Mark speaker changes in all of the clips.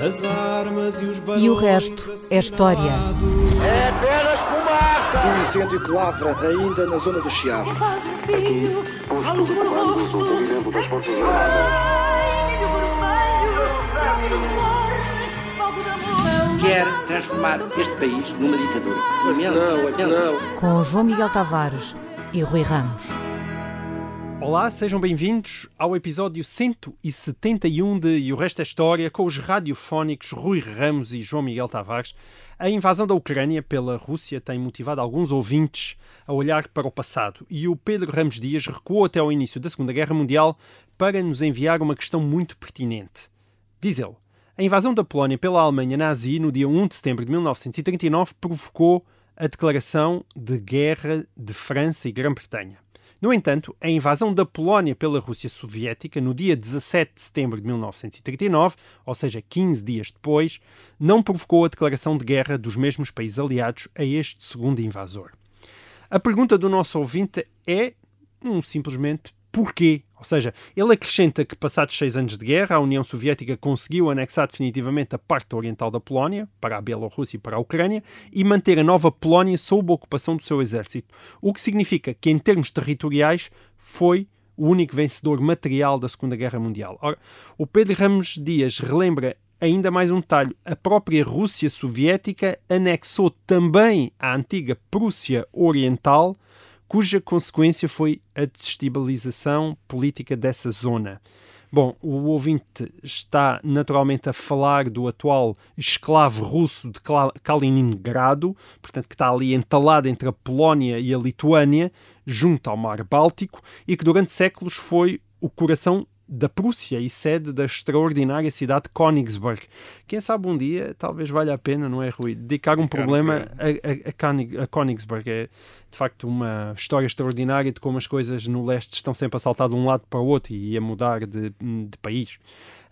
Speaker 1: As armas e os
Speaker 2: E o resto é história.
Speaker 3: É apenas fumaça!
Speaker 4: Um incêndio que lavra ainda na zona do Chiado.
Speaker 5: Faz um filho, falo por rosto. Ai, milho vermelho, branco do cor, fogo de amor.
Speaker 3: Quer transformar este país numa ditadura.
Speaker 4: Não, é que
Speaker 3: lamento.
Speaker 4: não.
Speaker 2: Com João Miguel Tavares e Rui Ramos.
Speaker 6: Olá, sejam bem-vindos ao episódio 171 de E o Resto é História com os radiofónicos Rui Ramos e João Miguel Tavares. A invasão da Ucrânia pela Rússia tem motivado alguns ouvintes a olhar para o passado e o Pedro Ramos Dias recuou até ao início da Segunda Guerra Mundial para nos enviar uma questão muito pertinente. Diz ele, a invasão da Polónia pela Alemanha nazi no dia 1 de setembro de 1939 provocou a declaração de guerra de França e Grã-Bretanha. No entanto, a invasão da Polónia pela Rússia Soviética no dia 17 de setembro de 1939, ou seja, 15 dias depois, não provocou a declaração de guerra dos mesmos países aliados a este segundo invasor. A pergunta do nosso ouvinte é um, simplesmente porquê? Ou seja, ele acrescenta que, passados seis anos de guerra, a União Soviética conseguiu anexar definitivamente a parte oriental da Polónia, para a Bielorrússia e para a Ucrânia, e manter a nova Polónia sob a ocupação do seu exército. O que significa que, em termos territoriais, foi o único vencedor material da Segunda Guerra Mundial. Ora, o Pedro Ramos Dias relembra ainda mais um detalhe: a própria Rússia Soviética anexou também a antiga Prússia Oriental cuja consequência foi a desestabilização política dessa zona. Bom, o ouvinte está naturalmente a falar do atual esclavo russo de Kaliningrado, portanto, que está ali entalado entre a Polónia e a Lituânia, junto ao Mar Báltico, e que durante séculos foi o coração da Prússia e sede da extraordinária cidade de Königsberg. Quem sabe um dia, talvez valha a pena, não é, Rui, dedicar um problema a, a, a Königsberg. É, de facto, uma história extraordinária de como as coisas no leste estão sempre a saltar de um lado para o outro e a mudar de, de país.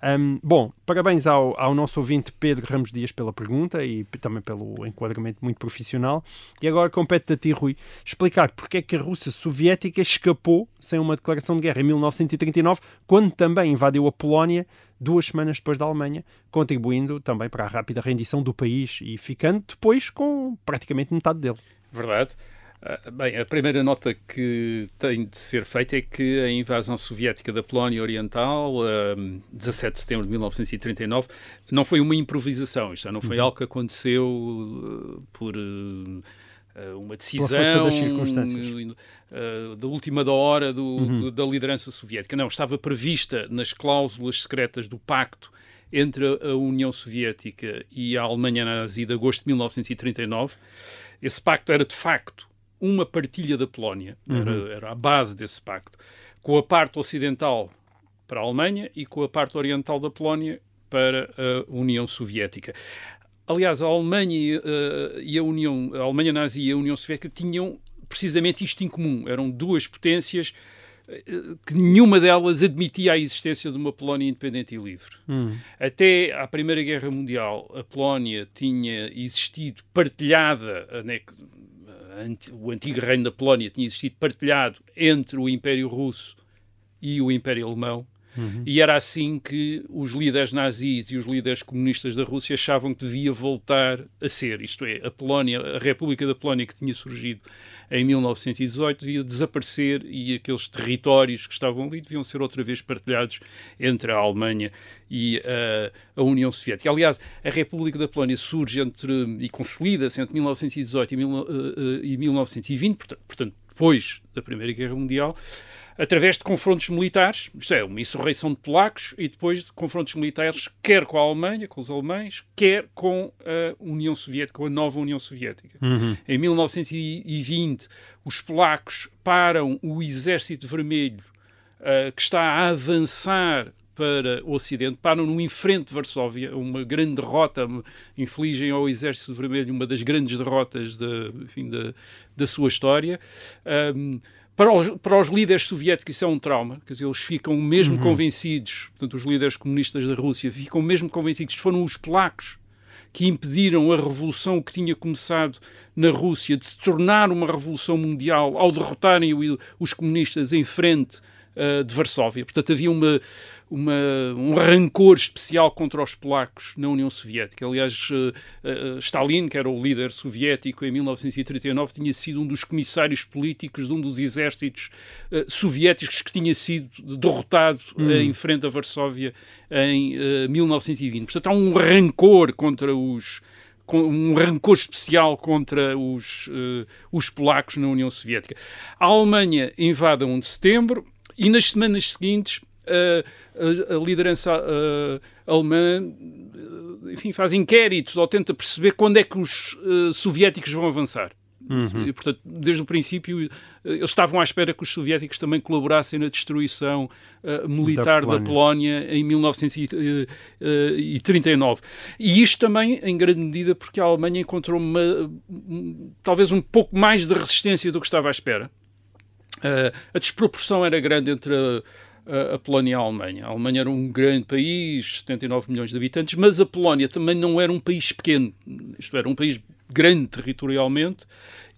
Speaker 6: Hum, bom, parabéns ao, ao nosso ouvinte Pedro Ramos Dias pela pergunta e também pelo enquadramento muito profissional. E agora compete a ti, Rui, explicar porque é que a Rússia Soviética escapou sem uma declaração de guerra em 1939, quando também invadiu a Polónia duas semanas depois da Alemanha, contribuindo também para a rápida rendição do país e ficando depois com praticamente metade dele.
Speaker 7: Verdade. Ah, Bem, a primeira nota que tem de ser feita é que a invasão soviética da Polónia Oriental, ah, 17 de setembro de 1939, não foi uma improvisação. Isto já não foi algo que aconteceu ah, por ah, uma decisão
Speaker 6: força das circunstâncias.
Speaker 7: da última da hora do- do- da liderança soviética. Não, estava prevista nas cláusulas secretas do pacto entre a a União Soviética e a Alemanha nazi de agosto de 1939. Esse pacto era, de facto, uma partilha da Polónia, era, era a base desse pacto, com a parte ocidental para a Alemanha e com a parte oriental da Polónia para a União Soviética. Aliás, a Alemanha e, eh, a União, a Alemanha nazi e a União Soviética tinham precisamente isto em comum. Eram duas potências eh, que nenhuma delas admitia a existência de uma Polónia independente e livre. Até à Primeira Guerra Mundial, a Polónia tinha existido partilhada, anti- o antigo reino da Polónia tinha existido partilhado entre o Império Russo e o Império Alemão. E era assim que os líderes nazis e os líderes comunistas da Rússia achavam que devia voltar a ser. Isto é, a Polónia, a República da Polónia que tinha surgido em 1918 devia desaparecer e aqueles territórios que estavam ali deviam ser outra vez partilhados entre a Alemanha e eh, a União Soviética. Aliás, a República da Polónia surge entre e consolida-se entre 1918 e, mil- eh, eh, e 1920, portanto, portanto, depois da Primeira Guerra Mundial, através de confrontos militares, isto é, uma insurreição de polacos e depois de confrontos militares, quer com a Alemanha, com os alemães, quer com a União Soviética, com a nova União Soviética. Em 1920, os polacos param o Exército Vermelho, ah, que está a avançar para o Ocidente, param no enfrente de Varsóvia, uma grande derrota, infligem ao Exército Vermelho uma das grandes derrotas da, enfim, da, da sua história. Ahm, para os, para os líderes soviéticos isso é um trauma, quer dizer, eles ficam mesmo convencidos, portanto, os líderes comunistas da Rússia ficam mesmo convencidos que foram os polacos que impediram a revolução que tinha começado na Rússia de se tornar uma revolução mundial ao derrotarem os comunistas em frente uh, de Varsóvia. Portanto, havia uma, uma, um rancor especial contra os polacos na União Soviética. Aliás, uh, uh, Stalin, que era o líder soviético em 1939, tinha sido um dos comissários políticos de um dos exércitos soviéticos que tinha sido derrotado hum. em frente a Varsóvia em 1920. Portanto, há um rancor contra os um rancor especial contra os, uh, os polacos na União Soviética. A Alemanha invade a 1 de setembro e nas semanas seguintes a, a, liderança alemã enfim, faz inquéritos ou tenta perceber quando é que os soviéticos vão avançar. Uhum. E, portanto, desde o princípio, eh, eles estavam à espera que os soviéticos também colaborassem na destruição uh, militar da Polónia. da Polónia. em 1939. E isto também, em grande medida, porque a Alemanha encontrou uma, talvez um pouco mais de resistência do que estava à espera. Uh, a desproporção era grande entre a, a Polónia e a Alemanha. A Alemanha era um grande país, 79 milhões de habitantes, mas a Polónia também não era um país pequeno, isto era um país grande territorialmente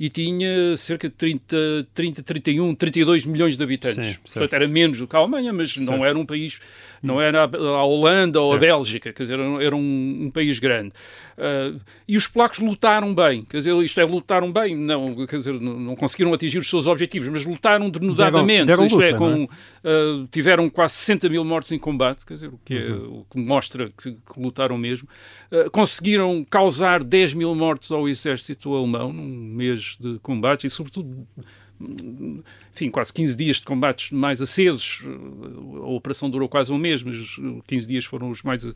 Speaker 7: e tinha cerca de 30, 30 31, 32 milhões de habitantes. Sim, Portanto, era menos do que a Alemanha, mas certo. não era um país, não era a Holanda certo. ou a Bélgica, quer dizer, era um, um país grande. Uh, e os polacos lutaram bem, quer dizer, isto é, lutaram bem, não, quer dizer, não conseguiram atingir os seus objetivos, mas lutaram denudadamente, deram, deram isto é, luta, é, com, uh, tiveram quase 60 mil mortos em combate, quer dizer, o que, é, uhum. o que mostra que, que lutaram mesmo. Uh, conseguiram causar 10 mil mortos ao exército alemão num mês de combates e, sobretudo, enfim, quase 15 dias de combates mais acesos. A operação durou quase um mês, mas 15 dias foram os mais,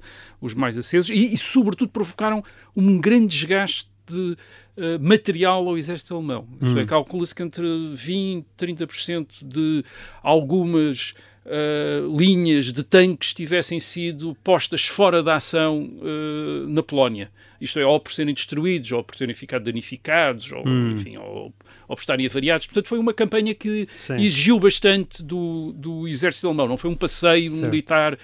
Speaker 7: os mais acesos e, e sobretudo, provocaram um grande desgaste de uh, material ao exército alemão. Hum. É, calcula-se que entre 20% e 30% de algumas uh, linhas de tanques tivessem sido postas fora da ação uh, na Polónia. Isto é, ou por serem destruídos, ou por terem ficado danificados, ou, hum. enfim, ou, ou por estarem avariados. Portanto, foi uma campanha que Sim. exigiu bastante do, do exército alemão. Não foi um passeio certo. militar uh,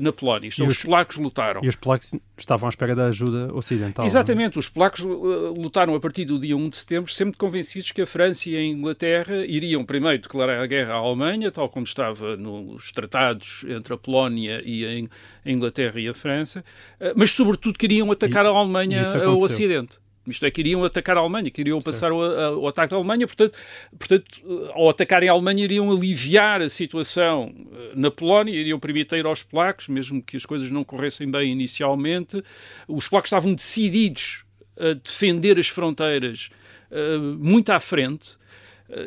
Speaker 7: na Polónia. É, os, os, polacos lutaram.
Speaker 6: E os polacos estavam à espera da ajuda ocidental.
Speaker 7: É? Exatamente. Não? Os polacos uh, lutaram a partir do dia 1 de setembro, sempre convencidos que a França e a Inglaterra iriam primeiro declarar a guerra à Alemanha, tal como estava nos tratados entre a Polónia e a Inglaterra e a França, uh, mas sobretudo queriam atacar e, a Alemanha ao Ocidente. Isto é, queriam atacar a Alemanha, queriam passar o, a, o, ataque da Alemanha, portanto, portanto, ao atacarem a Alemanha, iriam aliviar a situação eh, na Polónia, iriam permitir aos polacos, mesmo que as coisas não corressem bem inicialmente, os polacos estavam decididos a defender as fronteiras uh, muito à frente, eh,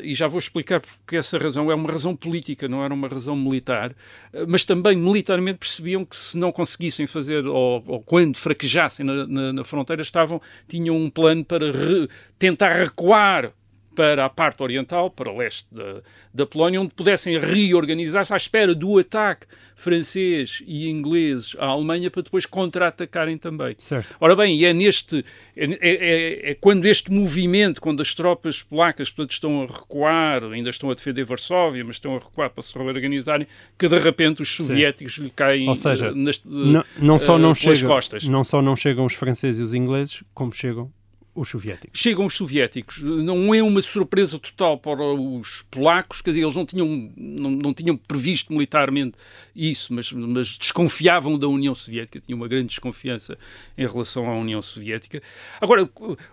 Speaker 7: e já vou explicar porque essa razão é uma razão política, não era uma razão militar, eh, mas também militarmente percebiam que se não conseguissem fazer, ou, ou quando fraquejassem na, na, na, fronteira, estavam, tinham um plano para re, tentar recuar para a parte oriental, para o leste da, da Polónia, onde pudessem reorganizar-se à espera do ataque francês e inglês à Alemanha para depois contra-atacarem também.
Speaker 6: Certo.
Speaker 7: Ora bem, e é neste é, é, é, é, quando este movimento, quando as tropas polacas portanto, estão a recuar, ainda estão a defender Varsóvia, mas estão a recuar para se reorganizarem, que de repente os soviéticos Sim. lhe caem
Speaker 6: Ou seja, uh, nas, uh, não, não, só não chega, costas. Não só não chegam os franceses e os ingleses, como chegam os soviéticos.
Speaker 7: Chegam os soviéticos. Não é uma surpresa total para os polacos, quer dizer, eles não tinham, não, não tinham previsto militarmente isso, mas, mas, desconfiavam da União Soviética, tinham uma grande desconfiança em relação à União Soviética. Agora,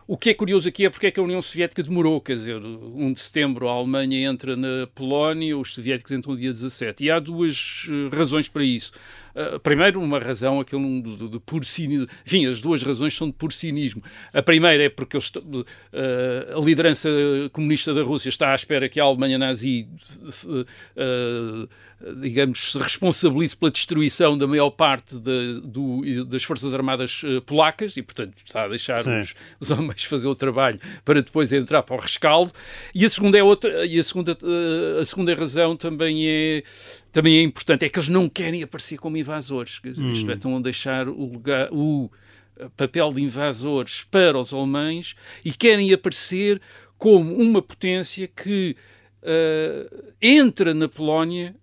Speaker 7: o que é curioso aqui é porque é que a União Soviética demorou, quer dizer, 1 de setembro a Alemanha entra na Polónia, os soviéticos entram no dia 17. E há duas eh, razões para isso. Uh, primeiro, uma razão, aquele de, de, de puro cinismo. Enfim, as duas razões são de puro cinismo. A primeira é porque eles, uh, a liderança comunista da Rússia está à espera que a Alemanha nazi. Uh, digamos, se responsabilize pela destruição da maior parte de, do, das Forças Armadas polacas e, portanto, está a deixar os, os, homens fazer o trabalho para depois entrar para o rescaldo. E a segunda é outra, e a segunda, a segunda razão também é também é importante, é que eles não querem aparecer como invasores. Quer dizer, hum. isto é, estão a deixar o lugar, o papel de invasores para os alemães e querem aparecer como uma potência que uh, entra na Polónia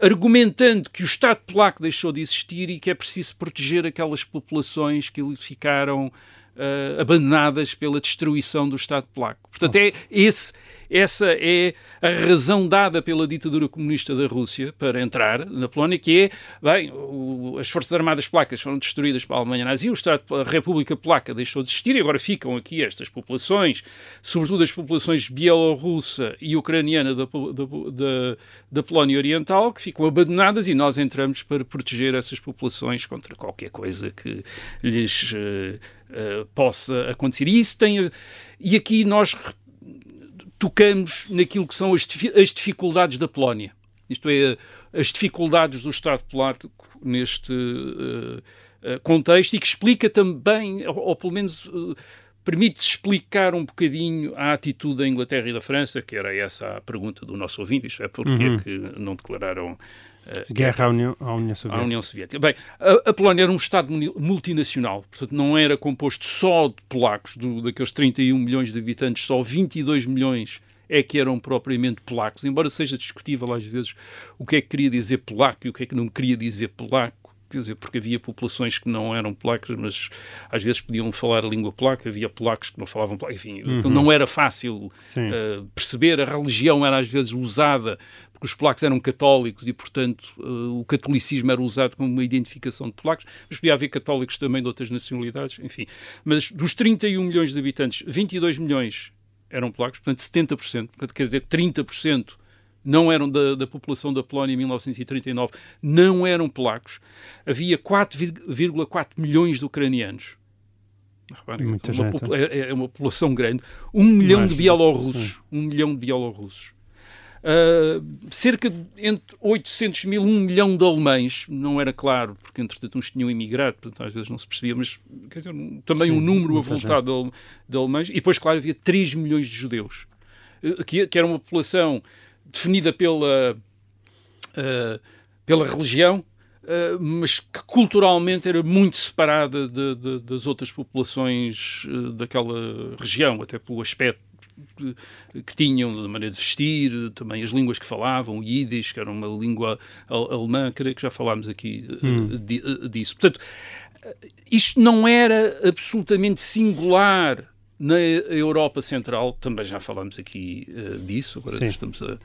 Speaker 7: argumentando que o Estado polaco deixou de existir e que é preciso proteger aquelas populações que ficaram uh, abandonadas pela destruição do Estado polaco. Portanto, é esse, essa é a razão dada pela ditadura comunista da Rússia para entrar na Polónia, que é, bem, o, as Forças Armadas Polacas foram destruídas pela Alemanha nazi, o Estado, a República Polaca deixou de existir e agora ficam aqui estas populações, sobretudo as populações bielorrussa e ucraniana da, da, da, Polónia Oriental, que ficam abandonadas e nós entramos para proteger essas populações contra qualquer coisa que lhes uh, uh, possa acontecer. E isso tem. E aqui nós tocamos naquilo que são as, as dificuldades da Polónia. Isto é, as dificuldades do Estado polaco neste uh, contexto e que explica também, ou, ou pelo menos uh, permite explicar um bocadinho a atitude da Inglaterra e da França, que era essa a pergunta do nosso ouvinte, isto é, porque uhum. é que não declararam
Speaker 6: guerra à União, à União, Soviética.
Speaker 7: À União Soviética. Bem, a, a, Polónia era um Estado multinacional, portanto não era composto só de polacos, do, daqueles 31 milhões de habitantes, só 22 milhões é que eram propriamente polacos, embora seja discutível às vezes o que é que queria dizer polaco e o que é que não queria dizer polaco, quer dizer, porque havia populações que não eram polacas, mas às vezes podiam falar a língua polaca, havia polacos que não falavam polaco, enfim, uhum. então não era fácil uh, perceber, a religião era às vezes usada, porque os polacos eram católicos e, portanto, uh, o catolicismo era usado como uma identificação de polacos, mas podia haver católicos também de outras nacionalidades, enfim. Mas dos 31 milhões de habitantes, 22 milhões eram polacos, portanto 70%, portanto, quer dizer 30% não eram da, da, população da Polónia em 1939, não eram polacos. Havia 4,4 milhões de ucranianos.
Speaker 6: Reparem, Muita
Speaker 7: uma,
Speaker 6: gente.
Speaker 7: É, é, uma população grande. Um milhão de bielorrussos. Um milhão de bielorrussos. Uh, cerca de entre 800 mil, 1 milhão de alemães, não era claro, porque entretanto uns tinham emigrado, portanto às vezes não se percebia, mas quer dizer, também Sim, um número avultado de, de, alemães, e depois, claro, havia 3 milhões de judeus, uh, que, que, era uma população definida pela, uh, pela religião, mas que culturalmente era muito separada de, de, das outras populações daquela região, até pelo aspecto que tinham, de maneira de vestir, também as línguas que falavam, o Yiddish, que era uma língua alemã, creio que já falámos aqui eh, hum. Eh, disso. Portanto, eh, isto não era absolutamente singular na Europa Central, também já falámos aqui uh, disso, agora Sim. estamos a,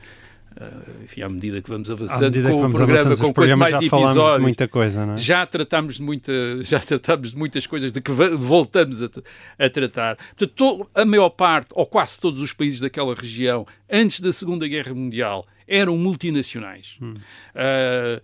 Speaker 7: Uh, enfim, à medida que vamos avançando com vamos o programa, com quanto mais episódios,
Speaker 6: muita coisa, não é?
Speaker 7: já tratámos de muita, já tratámos de muitas coisas de que voltamos a, a tratar. Portanto, a maior parte, ou quase todos os países daquela região, antes da Segunda Guerra Mundial, eram multinacionais. Hum. Uh,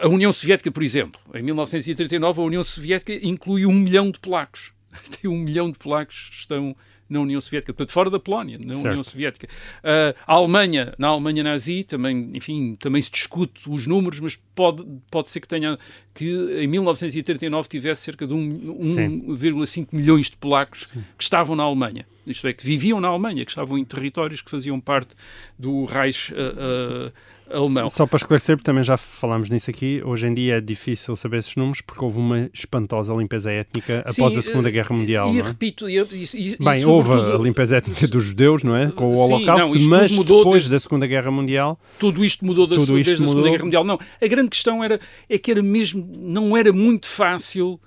Speaker 7: a União Soviética, por exemplo, em 1939, a União Soviética inclui um milhão de polacos. Tem um milhão de polacos que estão na União Soviética, portanto, fora da Polónia, na certo. União Soviética. Uh, a Alemanha, na Alemanha nazi, também, enfim, também se discute os números, mas pode, pode ser que tenha, que em 1939 tivesse cerca de 1,5 milhões de polacos Sim. que estavam na Alemanha. Isto é, que viviam na Alemanha, que estavam em territórios que faziam parte do Reich uh, uh, alemão.
Speaker 6: Só para esclarecer, porque também já falámos nisso aqui, hoje em dia é difícil saber esses números porque houve uma espantosa limpeza étnica Sim, após a Segunda Guerra Mundial.
Speaker 7: E,
Speaker 6: e
Speaker 7: é? repito, e, e,
Speaker 6: Bem, houve a limpeza étnica dos judeus, não é? Com o Holocausto, Sim, não, mas depois desde... da Segunda Guerra Mundial.
Speaker 7: Tudo isto mudou da, tudo isto desde mudou. a Segunda Guerra Mundial. Não, a grande questão era é que era mesmo, não era muito fácil.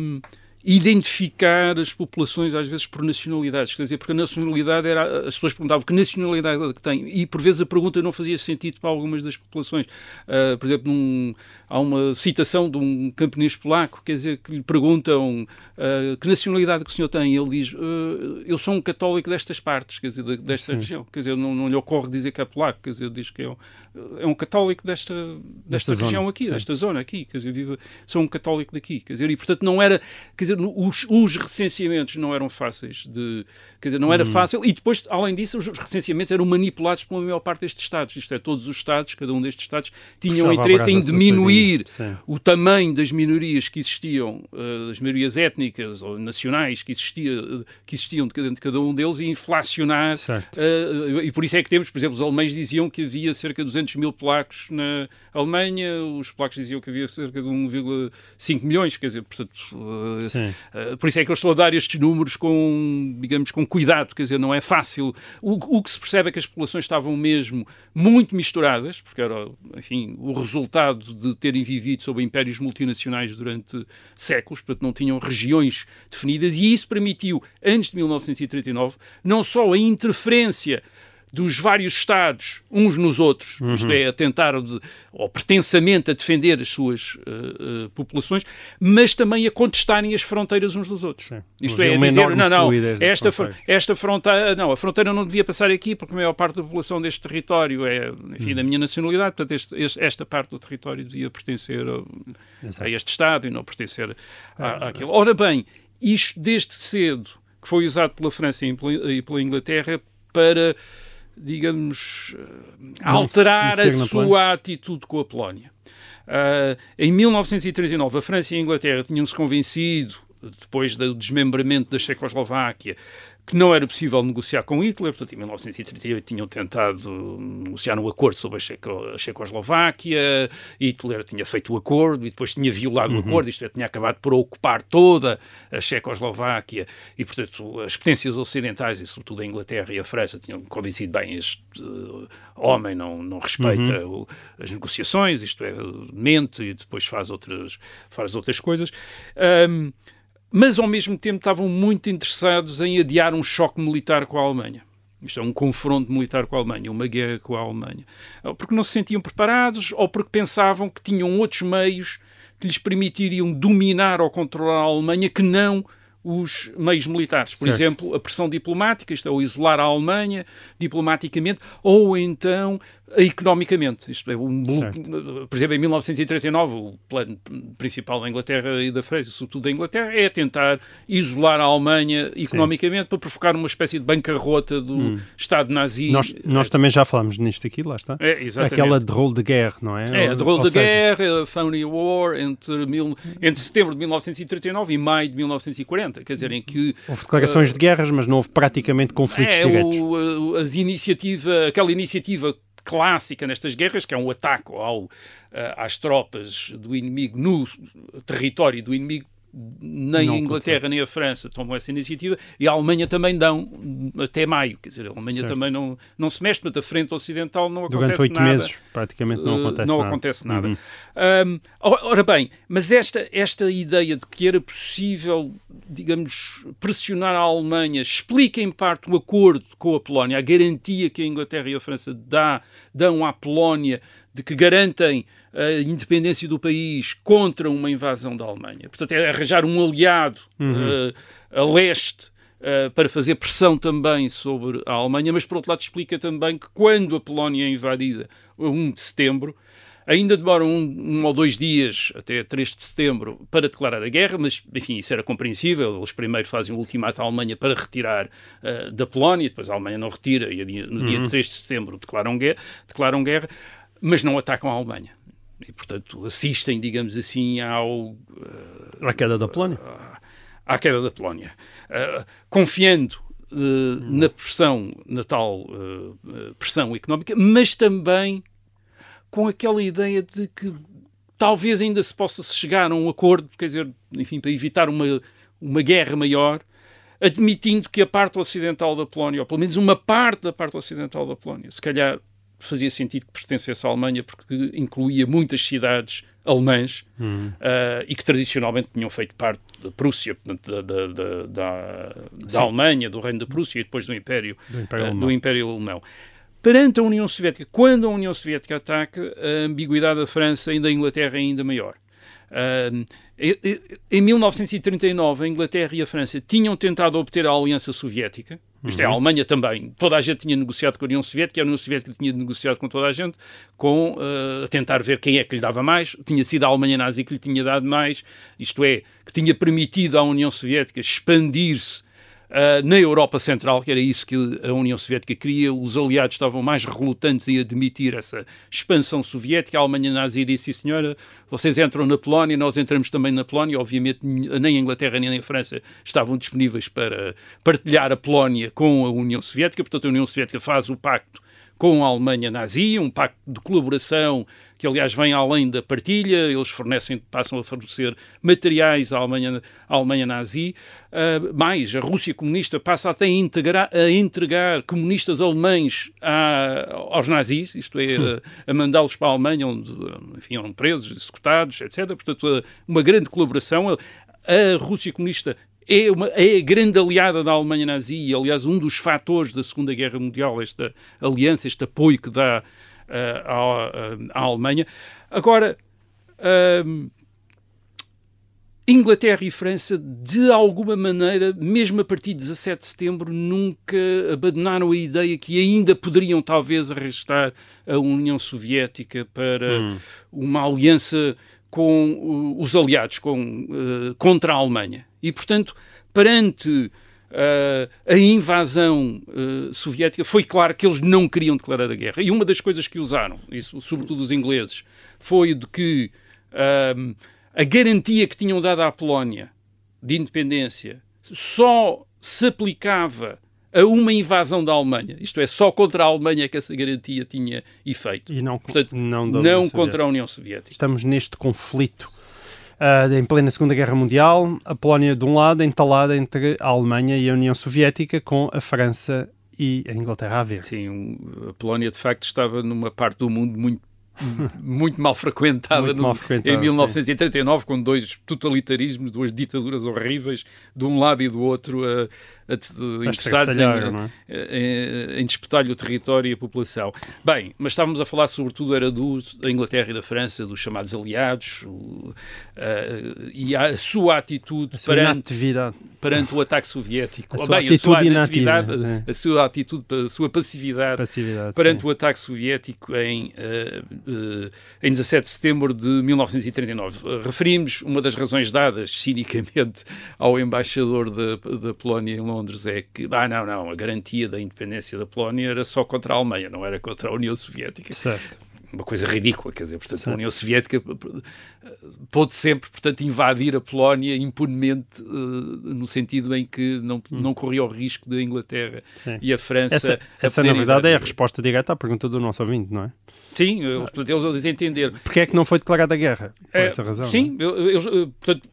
Speaker 7: Hum, identificar as populações às vezes por nacionalidades, quer dizer, porque a nacionalidade era, as pessoas perguntavam que nacionalidade é que tem, e por vezes a pergunta não fazia sentido para algumas das populações. Uh, por exemplo, num, há uma citação de um camponês polaco, quer dizer, que lhe perguntam uh, que nacionalidade que o senhor tem, e ele diz, uh, eu sou um católico destas partes, quer dizer, desta Sim. região, quer dizer, não, não lhe ocorre dizer que é polaco, quer dizer, diz que é um, é um católico desta, desta, desta região zona. aqui, Sim. desta zona aqui, quer dizer, vive, sou um católico daqui, quer dizer, e portanto não era, quer dizer, os, os recenseamentos não eram fáceis de, quer dizer, não era hum. fácil, e depois, além disso, os recenseamentos eram manipulados pela maior parte destes Estados, isto é, todos os Estados, cada um destes Estados, tinham Puxava interesse em diminuir o tamanho das minorias que existiam, uh, das minorias étnicas ou nacionais que, existia, que existiam de cada, de cada um deles e inflacionar, uh, e por isso é que temos, por exemplo, os alemães diziam que havia cerca de 200 200 mil polacos na Alemanha, os polacos diziam que havia cerca de 1,5 milhões, quer dizer, portanto, uh, Uh, por isso é que eu estou a dar estes números com, digamos, com cuidado, quer dizer, não é fácil. O, o que se percebe é que as populações estavam mesmo muito misturadas, porque era, enfim, o resultado de terem vivido sob impérios multinacionais durante séculos, portanto não tinham regiões definidas, e isso permitiu, antes de 1939, não só a interferência dos vários Estados uns nos outros, uhum. isto é, a tentar, de, ou pretensamente a defender as suas uh, uh, populações, mas também a contestarem as fronteiras uns dos outros. Sim. Isto é, a dizer, não, não, esta, esta fronteira, não, a fronteira não devia passar aqui porque a maior parte da população deste território é, enfim, uhum. da minha nacionalidade, portanto este, este, esta parte do território devia pertencer a, a este Estado e não pertencer a, àquilo. Ora bem, isto desde cedo, que foi usado pela França e pela Inglaterra para digamos, alterar a sua atitude com a Polónia. Uh, em 1939, a França e a Inglaterra tinham-se convencido, depois do desmembramento da Checoslováquia, que não era possível negociar com Hitler, portanto, em 1938 tinham tentado negociar um acordo sobre a, Checo, a Checoslováquia, Hitler tinha feito o acordo e depois tinha violado uhum. o acordo, isto é, tinha acabado por ocupar toda a Checoslováquia e, portanto, as potências ocidentais e, sobretudo, a Inglaterra e a França tinham convencido bem este uh, homem não, não respeita uhum. o, as negociações, isto é, mente e depois faz outras, faz outras coisas. Um, mas ao mesmo tempo estavam muito interessados em adiar um choque militar com a Alemanha. Isto é um confronto militar com a Alemanha, uma guerra com a Alemanha. Porque não se sentiam preparados ou porque pensavam que tinham outros meios que lhes permitiriam dominar ou controlar a Alemanha que não os meios militares. Por certo. exemplo, a pressão diplomática, isto é, o isolar a Alemanha diplomaticamente, ou então economicamente. Isto é, um, por exemplo, em 1939, o plano principal da Inglaterra e da França, sobretudo da Inglaterra, é tentar isolar a Alemanha economicamente Sim. para provocar uma espécie de bancarrota do hum. Estado nazi.
Speaker 6: Nós, nós também já falamos nisto aqui, lá está.
Speaker 7: É, exatamente.
Speaker 6: Aquela de guerra, não é?
Speaker 7: É, a de rolo de seja... guerra, a Phony War, entre, mil, entre setembro de 1939 e maio de 1940, quer dizer, em que...
Speaker 6: Houve declarações uh, de guerras, mas não houve praticamente conflitos
Speaker 7: é,
Speaker 6: diretos.
Speaker 7: O, as iniciativa, aquela iniciativa clássica nestas guerras, que é um ataque ao, uh, às tropas do inimigo no território do inimigo nem não a Inglaterra nem a França tomam essa iniciativa e a Alemanha também dão até maio, quer dizer, a Alemanha certo. também não, não se mexe, mas a frente ocidental não
Speaker 6: Durante
Speaker 7: acontece
Speaker 6: oito
Speaker 7: nada.
Speaker 6: meses, praticamente não acontece
Speaker 7: uh, não
Speaker 6: nada.
Speaker 7: Acontece nada. Uhum. Um, ora bem, mas esta, esta ideia de que era possível, digamos, pressionar a Alemanha explica em parte o acordo com a Polónia, a garantia que a Inglaterra e a França dá, dão à Polónia de que garantem a independência do país contra uma invasão da Alemanha. Portanto, é arranjar um aliado uhum. uh, a leste uh, para fazer pressão também sobre a Alemanha, mas por outro lado explica também que quando a Polónia é invadida, 1 de setembro, ainda demora um, um, ou dois dias, até 3 de setembro, para declarar a guerra, mas, enfim, isso era compreensível. Eles primeiro fazem um ultimato à Alemanha para retirar uh, da Polónia, depois a Alemanha não retira, e no dia uhum. 3 de setembro declaram guerra, declaram guerra mas não atacam a Alemanha e, portanto, assistem, digamos assim, ao. Uh,
Speaker 6: à queda da Polónia.
Speaker 7: Uh, à queda da Polónia. Uh, confiando uh, na pressão, na tal pressão económica, mas também com aquela ideia de que talvez ainda se possa chegar a um acordo, quer dizer, enfim, para evitar uma, uma guerra maior, admitindo que a parte ocidental da Polónia, ou pelo menos uma parte da parte ocidental da Polónia, se calhar fazia sentido que pertencesse à Alemanha porque incluía muitas cidades alemãs uhum. uh, e que tradicionalmente tinham feito parte da Prússia, portanto, da, da, da, da Alemanha, do Reino da Prússia e depois do Império, do Império, uh, do Império Alemão. Perante a União Soviética, quando a União Soviética ataca, a ambiguidade da França e da Inglaterra é ainda maior. Uh, em 1939, a Inglaterra e a França tinham tentado obter a Aliança Soviética, isto é, a uhum. Alemanha também. Toda a gente tinha negociado com a União Soviética, a União Soviética tinha negociado com toda a gente, com uh, a tentar ver quem é que lhe dava mais. Tinha sido a Alemanha nazi que lhe tinha dado mais, isto é, que tinha permitido à União Soviética expandir-se Uh, na Europa Central, que era isso que a União Soviética queria, os aliados estavam mais relutantes em admitir essa expansão soviética. A Alemanha nazi disse, senhora, vocês entram na Polónia, nós entramos também na Polónia. Obviamente nem a Inglaterra nem a França estavam disponíveis para partilhar a Polónia com a União Soviética, portanto a União Soviética faz o pacto com a Alemanha nazi, um pacto de colaboração que aliás vem além da partilha, eles fornecem, passam a fornecer materiais à Alemanha, à Alemanha nazi, uh, mais a Rússia comunista passa até a, integrar, a entregar comunistas alemães a, aos nazis, isto é, a, a mandá-los para a Alemanha, onde enfim, eram presos, executados, etc. Portanto, uma grande colaboração. A Rússia comunista é, uma, é a grande aliada da Alemanha nazi e, aliás, um dos fatores da Segunda Guerra Mundial, esta aliança, este apoio que dá à, à, Alemanha. Agora, uh, Inglaterra e França, de alguma maneira, mesmo a partir de 17 de setembro, nunca abandonaram a ideia que ainda poderiam talvez arrastar a União Soviética para hum. uma aliança com os aliados, com, uh, contra a Alemanha. E, portanto, perante a invasão uh, soviética, foi claro que eles não queriam declarar a guerra. E uma das coisas que usaram, isso, sobretudo os ingleses, foi de que uh, a garantia que tinham dado à Polónia de independência só se aplicava a uma invasão da Alemanha. Isto é, só contra a Alemanha que essa garantia tinha efeito.
Speaker 6: E não,
Speaker 7: Portanto,
Speaker 6: não,
Speaker 7: não contra a União Soviética.
Speaker 6: Estamos neste conflito uh, em plena Segunda Guerra Mundial, a Polónia de um lado, entalada entre a Alemanha e a União Soviética, com a França e a Inglaterra a ver.
Speaker 7: Sim, a Polónia de facto estava numa parte do mundo muito muito mal frequentada, muito mal frequentada em 1939, sim. com dois totalitarismos, duas ditaduras horríveis, de um lado e do outro, a, interessados em, é? em, em disputar-lhe o território e a população. Bem, mas estávamos a falar sobretudo era do, da Inglaterra e da França, dos chamados aliados, o, uh, e a sua atitude
Speaker 6: a sua
Speaker 7: perante, perante o ataque soviético. A sua Bem, atitude a sua inatividade, a, a, sua atitude, a sua passividade, passividade perante sim. o ataque soviético em, uh, uh, em 17 de setembro de 1939. referimos uma das razões dadas, cinicamente, ao embaixador da, da Polónia em Londres, é que, ah, não, não, a garantia da independência da Polónia era só contra a Alemanha, não era contra a União Soviética.
Speaker 6: Certo.
Speaker 7: Uma coisa ridícula, quer dizer, portanto, a União Soviética pôde sempre, portanto, invadir a Polónia impunemente, uh, no sentido em que não, hum. não corria o risco da Inglaterra Sim. e a França.
Speaker 6: Essa, essa na verdade, é a resposta direta à pergunta do nosso ouvinte, não é?
Speaker 7: Sim, portanto, eles a desentender.
Speaker 6: Porquê é que não foi declarada a guerra? Por é, essa razão.
Speaker 7: Sim,
Speaker 6: é?
Speaker 7: eles, portanto,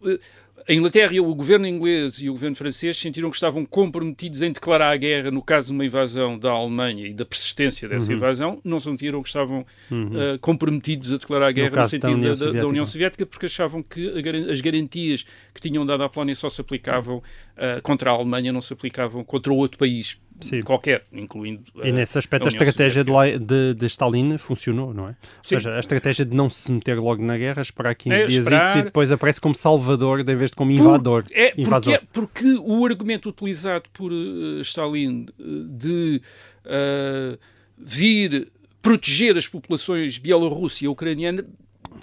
Speaker 7: a Inglaterra o governo inglês e o governo francês sentiram que estavam comprometidos em declarar a guerra no caso de uma invasão da Alemanha e da persistência dessa uhum. invasão, não sentiram que estavam uhum. uh, comprometidos a declarar a guerra no, no sentido da União, da, da União, Soviética, porque achavam que a, as garantias que tinham dado à Polónia só se aplicavam uh, contra a Alemanha, não se aplicavam contra outro país Sim. qualquer, incluindo.
Speaker 6: E nesse aspecto a, a estratégia de, de, de, Stalin funcionou, não é? Ou Sim. seja, a estratégia de não se meter logo na guerra, esperar 15 é, dias esperar... e depois aparece como salvador em vez de como invador.
Speaker 7: Por, é, porque, é, porque o argumento utilizado por uh, Stalin uh, de uh, vir proteger as populações bielorrussa e ucraniana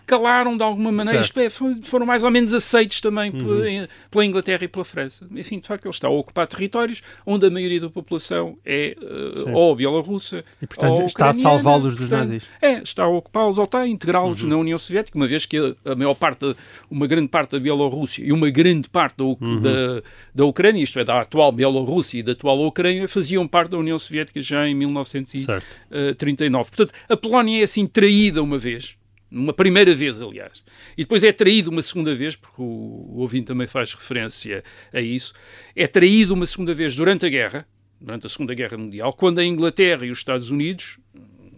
Speaker 7: calaram de alguma maneira, isto é, foram mais ou menos aceitos também uhum. pela Inglaterra e pela França. Enfim, de facto, ele está a ocupar territórios onde a maioria da população é uh, ou bielorrussa
Speaker 6: e, portanto, ou está a salvá-los dos nazis.
Speaker 7: É, está a ocupá-los ou está a integrá-los uhum. na União Soviética, uma vez que a, a, maior parte, uma grande parte da Bielorrússia e uma grande parte da, uhum. da, da Ucrânia, isto é, da atual Bielorrússia e da atual Ucrânia, faziam parte da União Soviética já em 1939. Portanto, a Polónia é assim traída uma vez uma primeira vez, aliás. E depois é traído uma segunda vez, porque o, o ouvinte também faz referência a isso, é traído uma segunda vez durante a guerra, durante a Segunda Guerra Mundial, quando a Inglaterra e os Estados Unidos,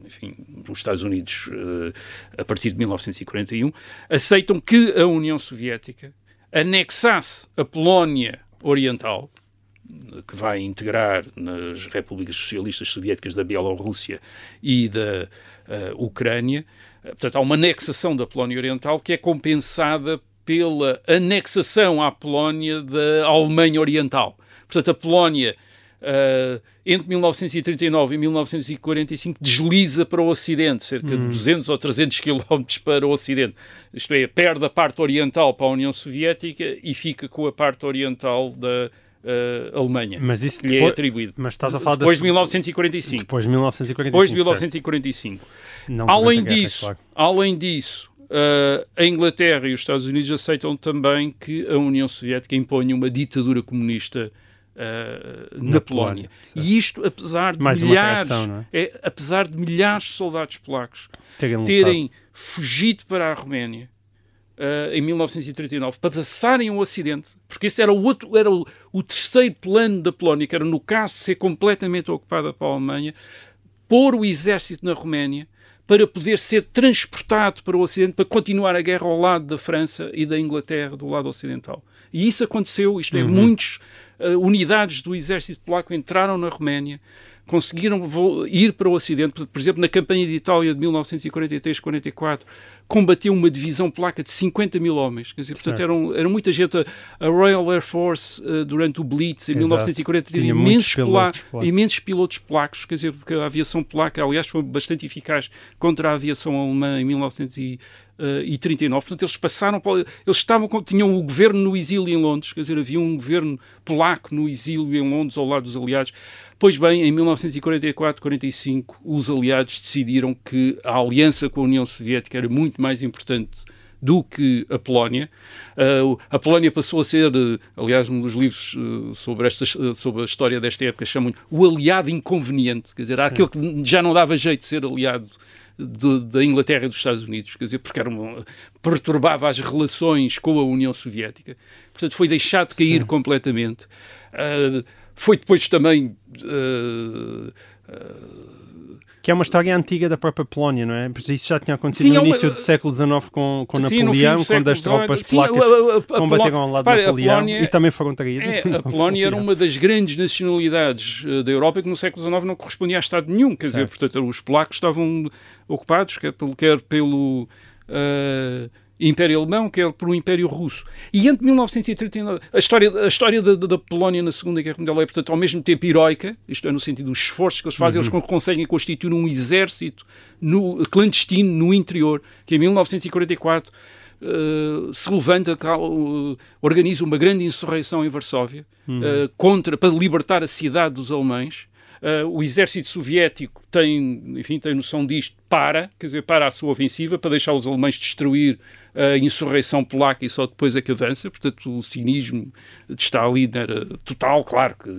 Speaker 7: enfim, os Estados Unidos uh, a partir de 1941, aceitam que a União Soviética anexasse a Polónia Oriental, que vai integrar nas repúblicas socialistas soviéticas da Bielorrússia e da uh, Ucrânia, Portanto, há uma anexação da Polónia Oriental que é compensada pela anexação à Polónia da Alemanha Oriental. Portanto, a Polónia, uh, entre 1939 e 1945, desliza para o Ocidente, cerca hum. de 200 ou 300 quilómetros para o Ocidente. Isto é, perde a parte oriental para a União Soviética e fica com a parte oriental da uh, Alemanha.
Speaker 6: Mas isso
Speaker 7: lhe é depois, é atribuído.
Speaker 6: Mas estás a falar
Speaker 7: depois de 1945.
Speaker 6: Depois de 1945.
Speaker 7: Depois de 1945. além, guerra, disso, claro. além disso, uh, a Inglaterra e os Estados Unidos aceitam também que a União Soviética imponha uma ditadura comunista Uh, na, na, Polónia. Polónia e isto, apesar de
Speaker 6: Mais
Speaker 7: milhares,
Speaker 6: atração, é?
Speaker 7: É, apesar de milhares de soldados polacos terem, terem fugido para a Roménia uh, em 1939 para passarem o Ocidente, porque esse era o outro, era o, o, terceiro plano da Polónia, que era no caso de ser completamente ocupada pela Alemanha, pôr o exército na Roménia para poder ser transportado para o Ocidente para continuar a guerra ao lado da França e da Inglaterra do lado ocidental. E isso aconteceu, isto é, uhum. muitos uh, unidades do exército polaco entraram na Roménia, conseguiram ir para o Ocidente. Por exemplo, na campanha de Itália de 1943-44, combateu uma divisão polaca de 50 mil homens. Quer dizer, portanto, eram, era muita gente. A, Royal Air Force, uh, durante o Blitz, em Exato. 1940, tinha imensos, pilotos polacos. imensos pilotos polacos. Quer dizer, porque a aviação polaca, aliás, foi bastante eficaz contra a aviação alemã em 1940 uh, e 39. Portanto, eles passaram, eles estavam, tinham o governo no exílio em Londres, quer dizer, havia um governo polaco no exílio em Londres ao lado dos aliados. Pois bem, em 1944-45, os aliados decidiram que a aliança com a União Soviética era muito mais importante do que a Polónia. Uh, a Polónia passou a ser, uh, aliás, um dos livros uh, sobre, esta, sobre a história desta época chamam o aliado inconveniente, quer dizer, aquele que já não dava jeito de ser aliado de, da Inglaterra e dos Estados Unidos, quer dizer, porque era uma, perturbava as relações com a União Soviética. Portanto, foi deixado cair Sim. completamente. Uh, foi depois também.
Speaker 6: Que é uma história antiga da própria Polónia, não é? Porque isso já tinha acontecido sim, no é início do século XIX com, com sim, Napoleão, quando as tropas sim, polacas a, a, a, combateram ao lado de Napoleão Polónia, e também foram traídas.
Speaker 7: É, a Polónia era uma das grandes nacionalidades uh, da Europa que no século XIX não correspondia a Estado nenhum. Quer certo. dizer, portanto, os polacos estavam ocupados quer pelo, quer pelo uh, Império Alemão, quer pelo Império Russo. E entre 1939, a história, a história da, da, Polónia na Segunda Guerra Mundial é, portanto, ao mesmo tempo heroica, isto é, no sentido dos esforços que eles fazem, uhum. eles conseguem constituir um exército no, clandestino no interior, que em 1944 Uh, se levanta, uh, organiza uma grande insurreição em Varsóvia uhum. uh, contra, para libertar a cidade dos alemães. O exército soviético tem, enfim, tem noção disto, para, quer dizer, para a sua ofensiva, para deixar os alemães destruir a insurreição polaca e só depois é que avança. Portanto, o cinismo de Stalin era total, claro, que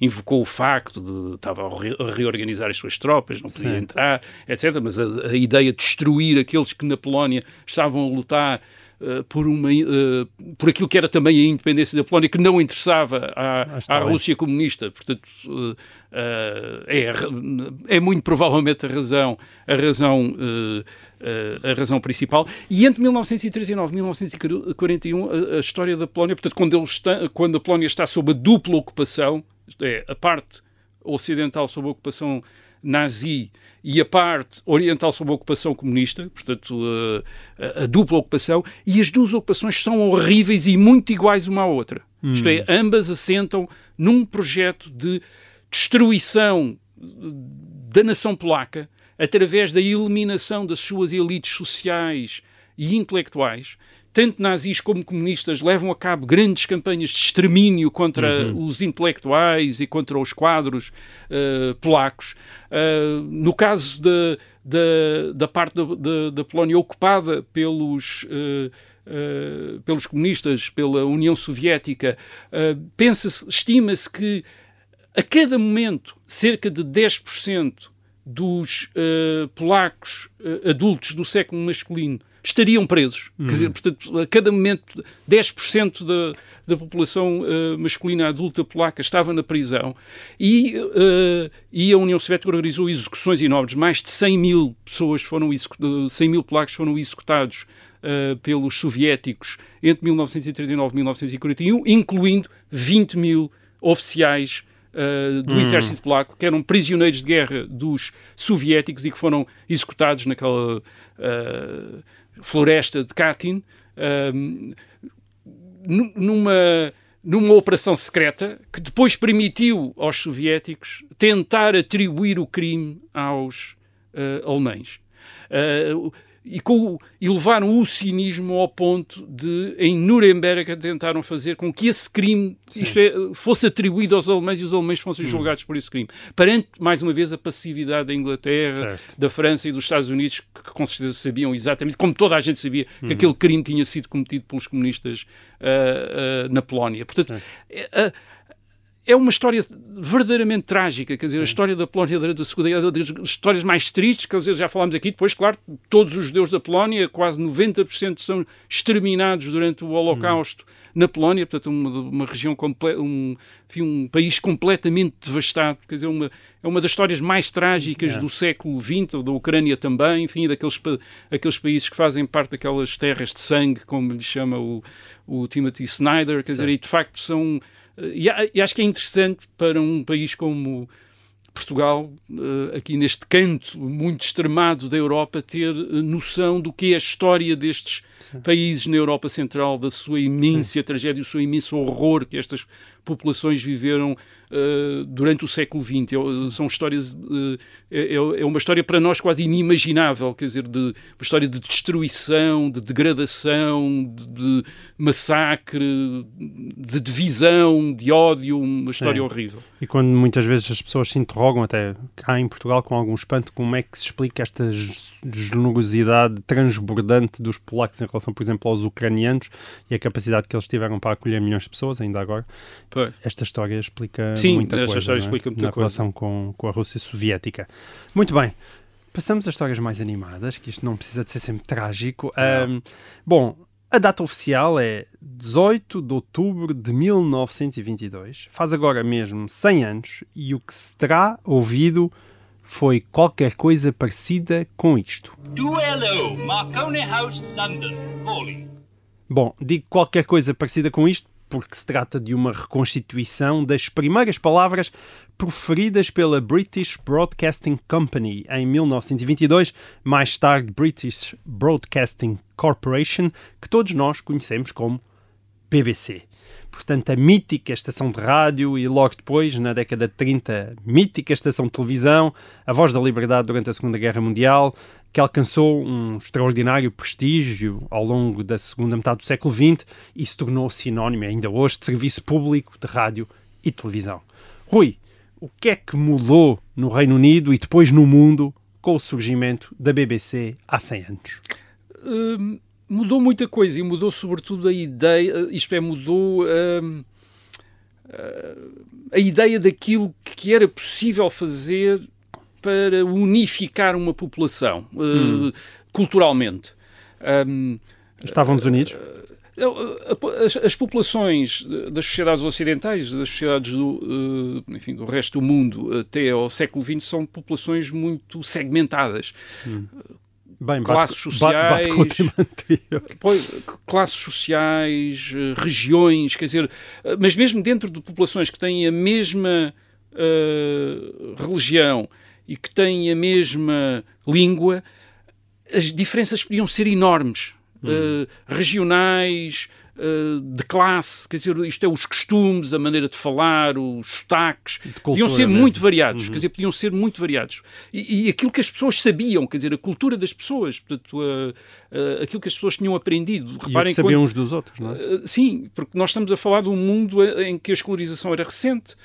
Speaker 7: invocou o facto de estava a reorganizar as suas tropas, não podia Sim. entrar, etc. Mas a, a ideia de destruir aqueles que na Polónia estavam a lutar Uh, por, uma, uh, por aquilo que era também a independência da Polónia, que não interessava à, à Rússia comunista. Portanto, uh, é, é muito provavelmente a razão, a razão a razão principal. E entre 1939 e 1941, a, a, história da Polónia, portanto, quando, está, quando a Polónia está sob a dupla ocupação, é, a parte ocidental sob a ocupação nazi e a parte oriental sob a ocupação comunista, portanto, a, a, dupla ocupação, e as duas ocupações são horríveis e muito iguais uma à outra. Hum. Isto é, ambas assentam num projeto de destruição da nação polaca através da eliminação das suas elites sociais e intelectuais, tanto nazis como comunistas levam a cabo grandes campanhas de extermínio contra uhum. os intelectuais e contra os quadros uh, polacos. Uh, no caso de, de, da parte da Polónia ocupada pelos. Uh, pelos comunistas, pela União Soviética, pensa-se, estima-se que a cada momento cerca de 10% dos polacos adultos do século masculino estariam presos. Uhum. Quer dizer, portanto, a cada momento 10% da, da população uh, masculina adulta polaca estava na prisão e, uh, e a União Soviética organizou execuções enormes. Mais de 100 mil pessoas foram 100 mil polacos foram executados uh, pelos soviéticos entre 1939 e 1941, incluindo 20 mil oficiais Uh, do hum. exército polaco, que eram prisioneiros de guerra dos soviéticos e que foram executados naquela uh, floresta de Katyn, um, numa, numa operação secreta que depois permitiu aos soviéticos tentar atribuir o crime aos uh, alemães. Uh, e, com, e levaram o cinismo ao ponto de, em Nuremberg, tentaram fazer com que esse crime isto é, fosse atribuído aos alemães e os alemães fossem hum. julgados por esse crime. Perante, mais uma vez, a passividade da Inglaterra, certo. da França e dos Estados Unidos, que, que com certeza sabiam exatamente, como toda a gente sabia, que hum. aquele crime tinha sido cometido pelos comunistas uh, uh, na Polónia. Portanto, é uma história verdadeiramente trágica, quer dizer, a história da Polónia durante a Segunda Guerra, das histórias mais tristes, quer dizer, já falámos aqui, depois, claro, todos os judeus da Polónia, quase 90% são exterminados durante o Holocausto uhum. na Polónia, portanto, uma, uma região, um, enfim, um país completamente devastado, quer dizer, uma, é uma das histórias mais trágicas do século XX, ou da Ucrânia também, enfim, daqueles aqueles países que fazem parte daquelas terras de sangue, como lhe chama o, o Timothy Snyder, quer Sim. dizer, e de facto são e, e acho que é interessante para um país como Portugal, eh, aqui neste canto muito extremado da Europa, ter eh, noção do que é a história destes Sim. países na Europa Central, da sua imensa Sim. tragédia, do seu imenso horror que estas populações viveram uh, durante o século XX. É, são histórias. Uh, é, é, uma história para nós quase inimaginável, quer dizer, de, uma história de destruição, de degradação, de, de massacre, de divisão, de ódio, uma história Sim. horrível.
Speaker 6: E quando muitas vezes as pessoas se interrogam, até cá em Portugal, com algum espanto, como é que se explica esta generosidade transbordante dos polacos em relação, por exemplo, aos ucranianos e a capacidade que eles tiveram para acolher milhões de pessoas, ainda agora. Pois. Esta história explica
Speaker 7: Sim,
Speaker 6: muita
Speaker 7: esta
Speaker 6: coisa.
Speaker 7: história
Speaker 6: é?
Speaker 7: explica muita
Speaker 6: Na
Speaker 7: coisa.
Speaker 6: relação com, com a Rússia soviética. Muito bem. Passamos a histórias mais animadas, que isto não precisa de ser sempre trágico. Um, bom, a data oficial é 18 de outubro de 1922. Faz agora mesmo 100 anos e o que se terá ouvido foi qualquer coisa parecida com isto. Duello, Marconi House, London. Bom, digo qualquer coisa parecida com isto porque se trata de uma reconstituição das primeiras palavras proferidas pela British Broadcasting Company em 1922, mais tarde British Broadcasting Corporation, que todos nós conhecemos como BBC portanto, a mítica estação de rádio e logo depois, na década de 30, mítica estação de televisão, a voz da liberdade durante a Segunda Guerra Mundial, que alcançou um extraordinário prestígio ao longo da segunda metade do século XX e se tornou sinónimo ainda hoje de serviço público de rádio e televisão. Rui, o que é que mudou no Reino Unido e depois no mundo com o surgimento da BBC há 100 anos?
Speaker 7: Hum, mudou muita coisa e mudou sobretudo a ideia, isto é, mudou hum, a ideia daquilo que era possível fazer para unificar uma população hum. uh, culturalmente.
Speaker 6: Um, Estavam nos Unidos?
Speaker 7: Uh, as, as, populações das sociedades ocidentais, das sociedades do, enfim, do resto do mundo até ao século XX são populações muito segmentadas. Hum. Bem, classes sociais, bate, bate pois, classes sociais, regiões, quer dizer, mas mesmo dentro de populações que têm a mesma uh, religião e que têm a mesma língua, as diferenças podiam ser enormes. Hum. Uh, regionais, uh, de classe, quer dizer, isto é, os costumes, a maneira de falar, os sotaques, podiam ser mesmo. muito variados, uhum. quer dizer, podiam ser muito variados. E, e, aquilo que as pessoas sabiam, quer dizer, a cultura das pessoas, portanto, uh, uh, aquilo que as pessoas tinham aprendido.
Speaker 6: Reparem e sabiam quando, uns dos outros, não
Speaker 7: é? sim, porque nós estamos a falar de um mundo em que a escolarização era recente,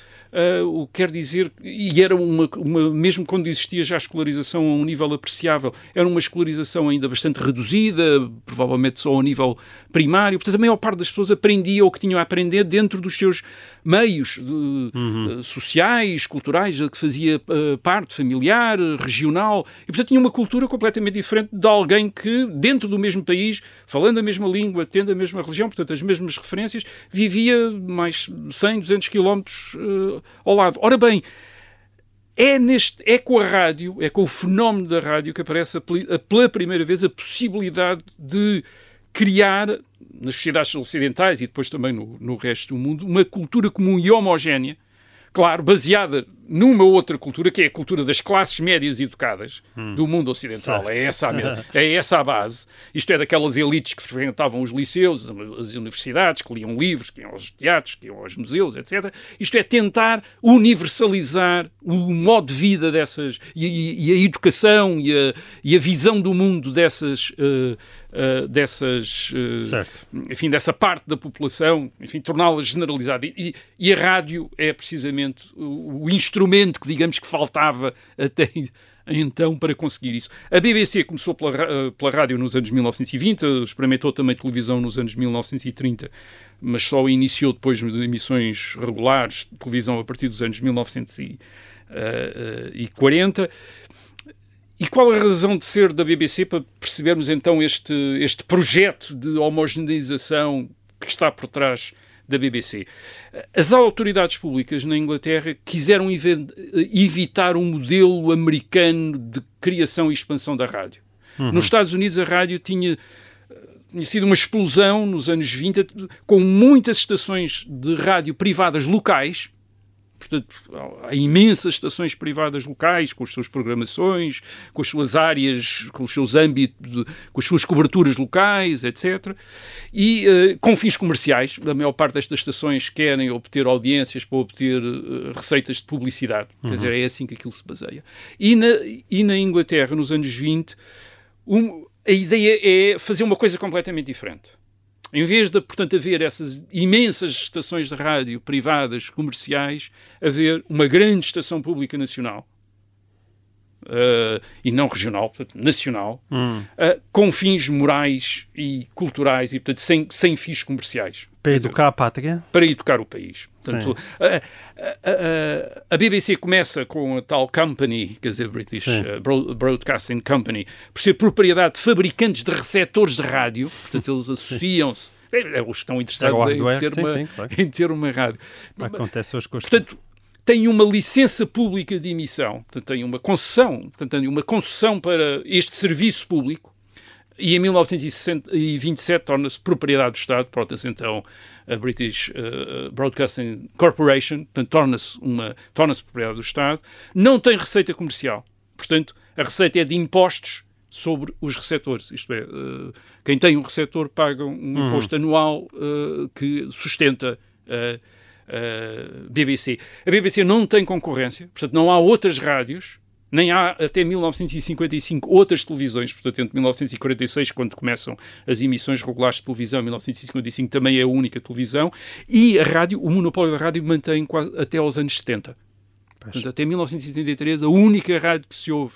Speaker 7: o que quer dizer, e era uma, uma, mesmo quando existia já a escolarização a um nível apreciável, era uma escolarização ainda bastante reduzida, provavelmente só a nível primário, portanto a maior parte das pessoas aprendia o que tinham a aprender dentro dos seus meios uhum. uh, sociais, culturais, que fazia uh, parte, familiar, regional, e portanto tinha uma cultura completamente diferente de alguém que, dentro do mesmo país, falando a mesma língua, tendo a mesma religião, portanto as mesmas referências, vivia mais 100, 200 quilómetros uh, ao lado. Ora bem, é, neste, é com a rádio, é com o fenómeno da rádio que aparece pela primeira vez a possibilidade de criar, nas sociedades ocidentais e depois também no, no resto do mundo, uma cultura comum e homogénea, claro, baseada numa outra cultura, que é a cultura das classes médias educadas hum. do mundo ocidental. É essa, a, é essa a base. Isto é daquelas elites que frequentavam os liceus, as universidades, que liam livros, que iam aos teatros, que iam aos museus, etc. Isto é tentar universalizar o modo de vida dessas, e, e a educação e a, e a, visão do mundo dessas, uh, uh, dessas uh, enfim, dessa parte da população, enfim, torná-la generalizada. E, e, a rádio é precisamente o, o instrumento instrumento que digamos que faltava até então para conseguir isso. A BBC começou pela, eh, pela rádio nos anos 1920, experimentou também televisão nos anos 1930, mas só iniciou depois de emissões regulares de televisão a partir dos anos 1940. E qual a razão de ser da BBC para percebermos então este, este projeto de homogeneização que está por trás da BBC? As autoridades públicas na Inglaterra quiseram evitar um modelo americano de criação e expansão da rádio. Uhum. Nos Estados Unidos a rádio tinha tinha sido uma explosão nos anos 20, com muitas estações de rádio privadas locais, Portanto, há imensas estações privadas locais, com as suas programações, com as suas áreas, com os seus âmbitos, com as suas coberturas locais, etc. E uh, com fins comerciais. A maior parte destas estações querem obter audiências para obter uh, receitas de publicidade. Uhum. Quer dizer, é assim que aquilo se baseia. E na, e na Inglaterra, nos anos 20, um, a ideia é fazer uma coisa completamente diferente em vez de, portanto, haver essas imensas estações de rádio privadas, comerciais, haver uma grande estação pública nacional, uh, e não regional, portanto, nacional, hum. uh, com fins morais e culturais e, portanto, sem, sem fins comerciais.
Speaker 6: Para educar a pátria?
Speaker 7: Para educar o país. Portanto, a, a, a, BBC começa com a tal company, quer dizer, British uh, Broadcasting Company, por ser propriedade de fabricantes de receptores de rádio, portanto, eles associam-se os estão interessados em ter, sim, uma, sim, claro. em ter uma rádio.
Speaker 6: Acontece hoje com
Speaker 7: Portanto, tem uma licença pública de emissão, portanto, tem uma concessão, portanto, tem uma concessão para este serviço público, e em 1927 torna-se propriedade do Estado, torna-se então a British uh, Broadcasting Corporation, portanto, torna-se uma torna-se propriedade do Estado, não tem receita comercial, portanto, a receita é de impostos sobre os receptores, isto é, uh, quem tem um receptor paga um hum. imposto anual uh, que sustenta a BBC. A BBC não tem concorrência, portanto, não há outras rádios, nem há até 1955 outras televisões, portanto, entre 1946, quando começam as emissões regulares de televisão, 1955 também é a única televisão, e a rádio, o monopólio da rádio mantém quase até aos anos 70. Portanto, até 1973, a única rádio que se ouve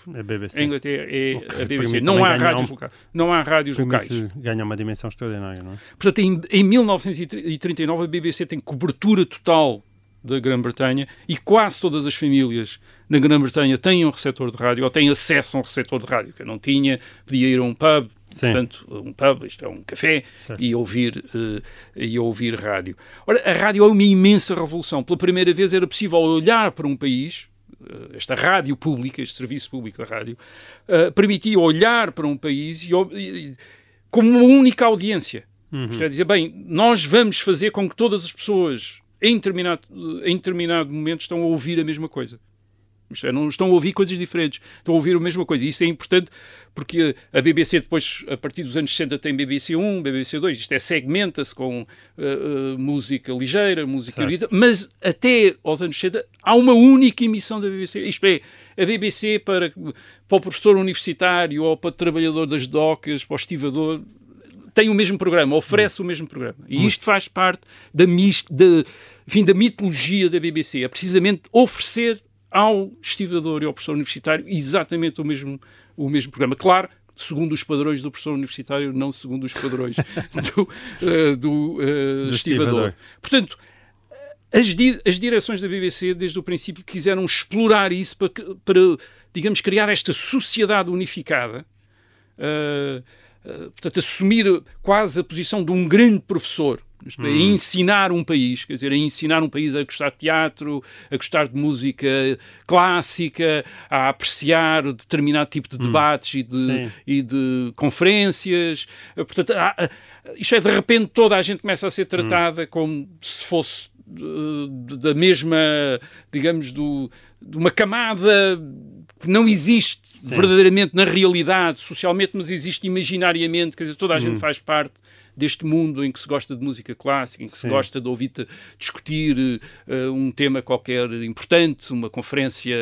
Speaker 7: em Inglaterra é a BBC. Não há, rádios um, locais. não há rádios locais.
Speaker 6: Ganha uma dimensão extraordinária, não é?
Speaker 7: Portanto, em, em 1939, a BBC tem cobertura total da Grã-Bretanha e quase todas as famílias na Grã-Bretanha têm um receptor de rádio ou têm acesso a um receptor de rádio. Que não tinha, podia ir a um pub, Sim. portanto, um pub, isto é um café, e ouvir, uh, e ouvir rádio. Ora, a rádio é uma imensa revolução. Pela primeira vez era possível olhar para um país, uh, esta rádio pública, este serviço público da rádio, uh, permitia olhar para um país e, e, como uma única audiência. Uhum. Isto é dizer, bem, nós vamos fazer com que todas as pessoas em determinado, em determinado momento estão a ouvir a mesma coisa. É, não estão a ouvir coisas diferentes, estão a ouvir a mesma coisa. E isso é importante porque a BBC depois, a partir dos anos 60, tem BBC 1, BBC 2, isto é, segmenta-se com uh, uh, música ligeira, música erudita, mas até aos anos 60 há uma única emissão da BBC. Isto é, a BBC para, para o professor universitário ou para o trabalhador das docas, para o estivador, tem o mesmo programa, oferece hum. o mesmo programa. E isto faz parte da, da, enfim, da mitologia da BBC. É precisamente oferecer ao estivador e ao professor universitário exatamente o mesmo, o mesmo programa. Claro, segundo os padrões do professor universitário, não segundo os padrões do, uh, do, uh, do estivador. Portanto, as, di as direções da BBC, desde o princípio, quiseram explorar isso para, para digamos, criar esta sociedade unificada. Uh, portanto, assumir quase a posição de um grande professor isto é, hum. ensinar um país, quer dizer, a ensinar um país a gostar de teatro, a gostar de música clássica, a apreciar determinado tipo de hum. debates e, de, e de conferências. Portanto, há, isto é, de repente toda a gente começa a ser tratada hum. como se fosse uh, da mesma, digamos, do, de uma camada que não existe Sim. verdadeiramente na realidade, socialmente, mas existe imaginariamente, quer dizer, toda a gente hum. faz parte deste mundo em que se gosta de música clássica, em que Sim. se gosta de ouvir discutir uh, um tema qualquer importante, uma conferência,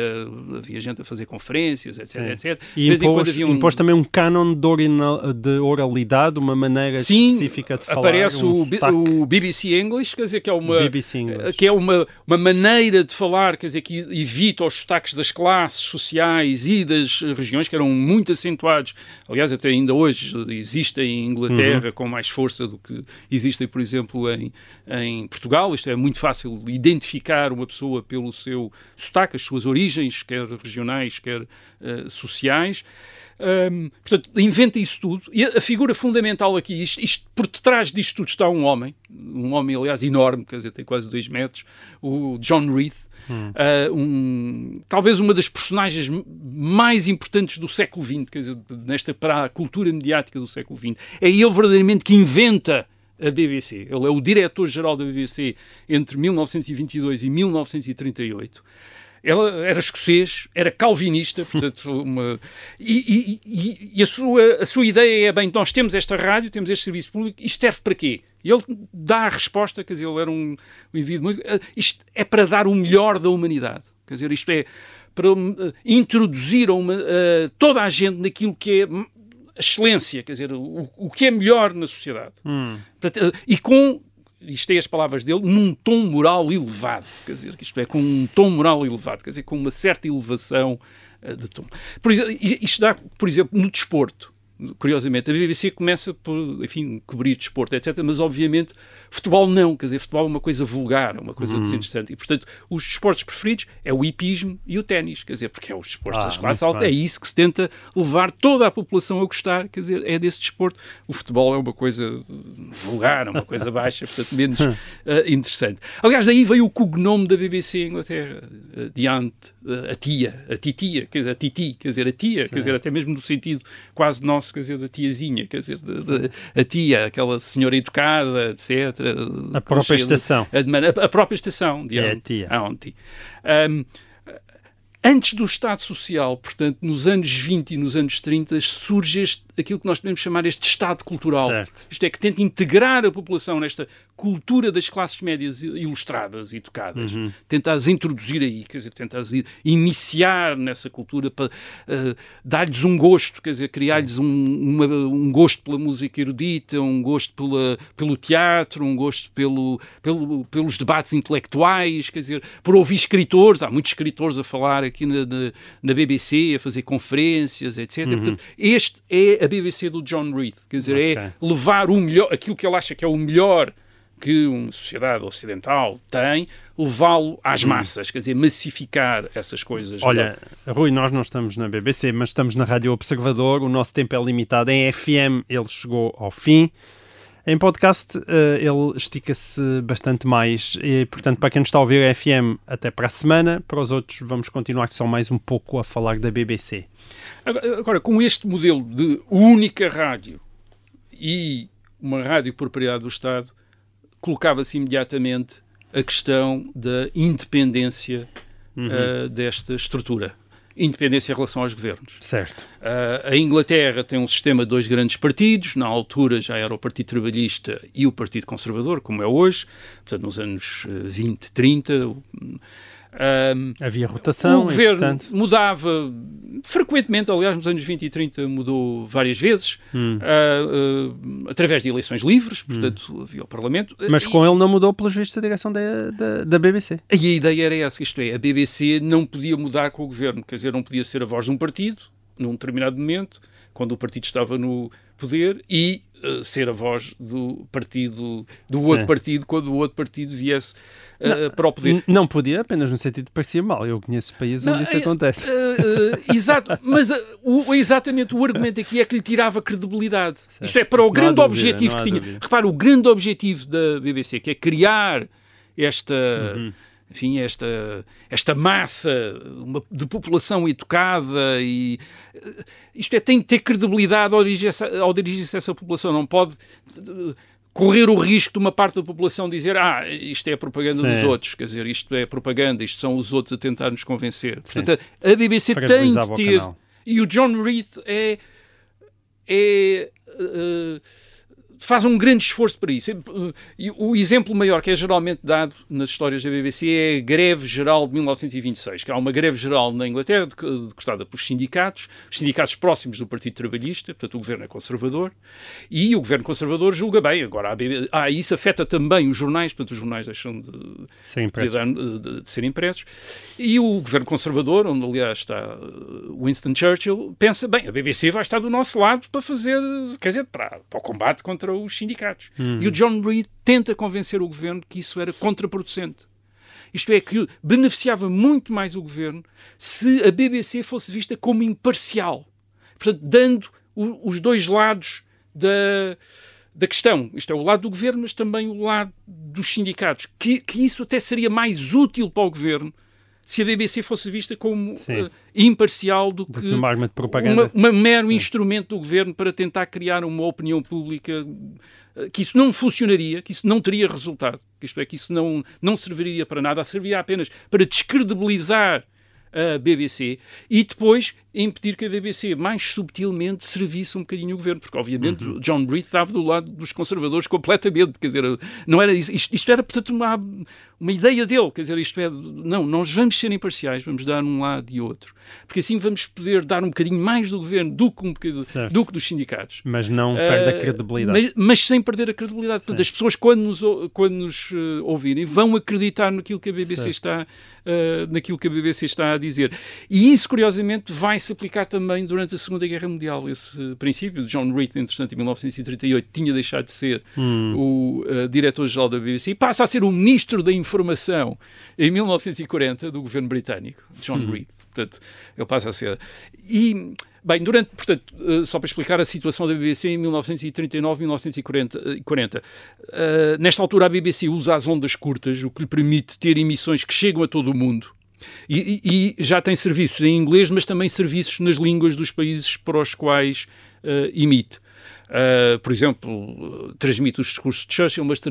Speaker 7: havia gente a fazer conferências, etc, Sim. etc.
Speaker 6: E impôs, um... impôs, também um canon de oralidade, uma maneira Sim, específica de falar.
Speaker 7: aparece
Speaker 6: um
Speaker 7: o, o, BBC English, quer dizer, que é uma, que é uma, uma maneira de falar, quer dizer, que evita os sotaques das classes sociais e das regiões que eram muito acentuados. Aliás, até ainda hoje existem em Inglaterra uhum. com mais força do que existem, por exemplo, em, em Portugal. Isto é muito fácil identificar uma pessoa pelo seu sotaque, as suas origens, quer regionais, quer uh, sociais. Um, portanto, inventa isso tudo. E a figura fundamental aqui, isto, isto, por detrás disto tudo está um homem, um homem, aliás, enorme, quer dizer, tem quase dois metros, o John Reed, Hum. Uh, um, talvez uma das personagens mais importantes do século XX, quer dizer, nesta, para a cultura mediática do século XX. É ele verdadeiramente que inventa a BBC. Ele é o diretor-geral da BBC entre 1922 e 1938. Ela era escocês, era calvinista, portanto, uma... e, e, e, a, sua, a sua ideia é, bem, nós temos esta rádio, temos este serviço público, isto serve para quê? E ele dá a resposta, quer dizer, ele era um, um indivíduo muito... Ah, isto é para dar o melhor da humanidade. Quer dizer, isto é para uh, introduzir uma, uh, toda a gente naquilo que é a excelência, quer dizer, o, o que é melhor na sociedade. Hum. E com isto é as palavras dele, num tom moral elevado, quer dizer, isto é, com um tom moral elevado, quer dizer, com uma certa elevação uh, de tom. Por, isto dá, por exemplo, no desporto curiosamente, a BBC começa por, enfim, cobrir desporto, etc. Mas, obviamente, futebol não. Quer dizer, futebol é uma coisa vulgar, é uma coisa hum. desinteressante. E, portanto, os desportos preferidos é o hipismo e o ténis. Quer dizer, porque é os desportos ah, das classes altas. É isso que se tenta levar toda a população a gostar. Quer dizer, é desse desporto. O futebol é uma coisa vulgar, é uma coisa baixa, portanto, menos uh, interessante. Aliás, daí veio o cognome da BBC em Inglaterra. Uh, diante, uh, a tia, a titia, quer dizer, a titi, quer dizer, a tia, Sim. quer dizer, até mesmo no sentido quase nosso quer dizer, da tiazinha, quer dizer, de, de, a tia, aquela senhora educada, etc.
Speaker 6: A própria estação.
Speaker 7: A, a, própria estação, de
Speaker 6: é a tia.
Speaker 7: Aonde. Um, antes do Estado Social, portanto, nos anos 20 e nos anos 30, surge este, aquilo que nós podemos chamar este Estado cultural.
Speaker 6: Certo.
Speaker 7: Isto é, que tenta integrar a população nesta cultura das classes médias ilustradas e tocadas. Uhum. Tenta-as introduzir aí, quer dizer, tenta-as iniciar nessa cultura para uh, dar-lhes um gosto, quer dizer, criar-lhes um, um gosto pela música erudita, um gosto pela, pelo teatro, um gosto pelo, pelo, pelos debates intelectuais, quer dizer, por ouvir escritores. Há muitos escritores a falar aqui na, na, na BBC, a fazer conferências, etc. Uhum. Portanto, este é a BBC do John Reed, quer dizer, é okay. é levar o melhor, aquilo que ele acha que é o melhor que uma sociedade ocidental tem, levá-lo às hum. massas, quer dizer, massificar essas coisas.
Speaker 6: Olha, Rui, nós não estamos na BBC, mas estamos na Rádio Observador, o nosso tempo é limitado. Em FM ele chegou ao fim. Em podcast uh, ele estica-se bastante mais e, portanto, para quem nos está a ouvir FM, até para a semana. Para os outros, vamos continuar só mais um pouco a falar da BBC.
Speaker 7: Agora, agora com este modelo de única rádio e uma rádio propriedade do Estado, colocava-se imediatamente a questão da independência uhum. uh, desta estrutura. Independência em relação aos governos.
Speaker 6: Certo.
Speaker 7: Uh, a Inglaterra tem um sistema de dois grandes partidos, na altura já era o Partido Trabalhista e o Partido Conservador, como é hoje, portanto, nos anos 20, eh, 30.
Speaker 6: Um, Havia rotação.
Speaker 7: O governo portanto... mudava frequentemente, aliás, nos anos 20 e 30 mudou várias vezes, hum. uh, uh, através de eleições livres, portanto hum. havia o Parlamento.
Speaker 6: Mas com ele não mudou, pelos vistos, a direção da, da, da, BBC.
Speaker 7: E a ideia era essa, isto é, a BBC não podia mudar com o governo, quer dizer, não podia ser a voz de um partido, num determinado momento, quando o partido estava no poder, e uh, ser a voz do partido, do outro Sim. partido, quando o outro partido viesse uh, para o poder.
Speaker 6: Não podia, apenas no sentido de parecia mal. Eu conheço países não, onde isso é, acontece.
Speaker 7: Uh, exato, mas o, exatamente o argumento aqui é que lhe tirava credibilidade. Certo. Isto é, para o grande dúvida, objetivo que tinha. Dúvida. Repara, o grande objetivo da BBC, que é criar esta. Uhum enfim, esta, esta massa de população educada e isto é, tem que ter credibilidade ao dirigir-se a, dirigir a essa população, não pode correr o risco de uma parte da população dizer ah, isto é a propaganda Sim. dos outros, quer dizer, isto é propaganda, isto são os outros a tentar nos convencer. Sim. Portanto, a BBC tem de ter... E o John Reed é... é uh, faz um grande esforço para isso. E o exemplo maior que é geralmente dado nas histórias da BBC é a greve geral de 1926, que há uma greve geral na Inglaterra decretada pelos sindicatos, os sindicatos próximos do Partido Trabalhista, portanto o governo é conservador, e o governo conservador julga bem. Agora, a BBC, ah, isso afeta também os jornais, portanto os jornais deixam de, de, de, de ser impressos, e o governo conservador, onde aliás está Winston Churchill, pensa, bem, a BBC vai estar do nosso lado para fazer, quer dizer, para, para o combate contra os sindicatos. Uhum. E o John Reed tenta convencer o governo que isso era contraproducente. Isto é, que beneficiava muito mais o governo se a BBC fosse vista como imparcial. Portanto, dando o, os dois lados da, da questão. Isto é, o lado do governo, mas também o lado dos sindicatos. Que, que isso até seria mais útil para o governo se a BBC fosse vista como uh, imparcial do que
Speaker 6: uma, arma de propaganda.
Speaker 7: uma, uma mero Sim. instrumento do governo para tentar criar uma opinião pública uh, que isso não funcionaria, que isso não teria resultado, que isto é, que isso não, não serviria para nada, serviria apenas para descredibilizar a BBC e depois impedir que a BBC mais subtilmente servisse um bocadinho o governo, porque obviamente uhum. John Reed estava do lado dos conservadores completamente, quer dizer, não era isto, isto era portanto uma, uma ideia dele, quer dizer, isto é, não, nós vamos ser imparciais, vamos dar um lado e outro, porque assim vamos poder dar um bocadinho mais do governo do que, um do que dos sindicatos.
Speaker 6: Mas não perde uh, a credibilidade.
Speaker 7: Mas, mas, sem perder a credibilidade. Portanto, as pessoas quando nos, quando nos uh, ouvirem vão acreditar naquilo que a BBC certo. está uh, naquilo que a BBC está a dizer. E isso, curiosamente, vai se aplicar também durante a Segunda Guerra Mundial. Esse princípio de John Reed, entretanto, em 1938, tinha deixado de ser hum. o uh, diretor-geral da BBC e passa a ser o ministro da Informação em 1940 do governo britânico, John hum. Reed. Portanto, ele passa a ser. E, bem, durante, portanto, uh, só para explicar a situação da BBC em 1939, 1940, uh, nesta altura a BBC usa as ondas curtas, o que lhe permite ter emissões que chegam a todo o mundo e, e, já tem serviços em inglês, mas também serviços nas línguas dos países para os quais uh, emite. Uh, por exemplo, transmite os discursos de Churchill, mas tra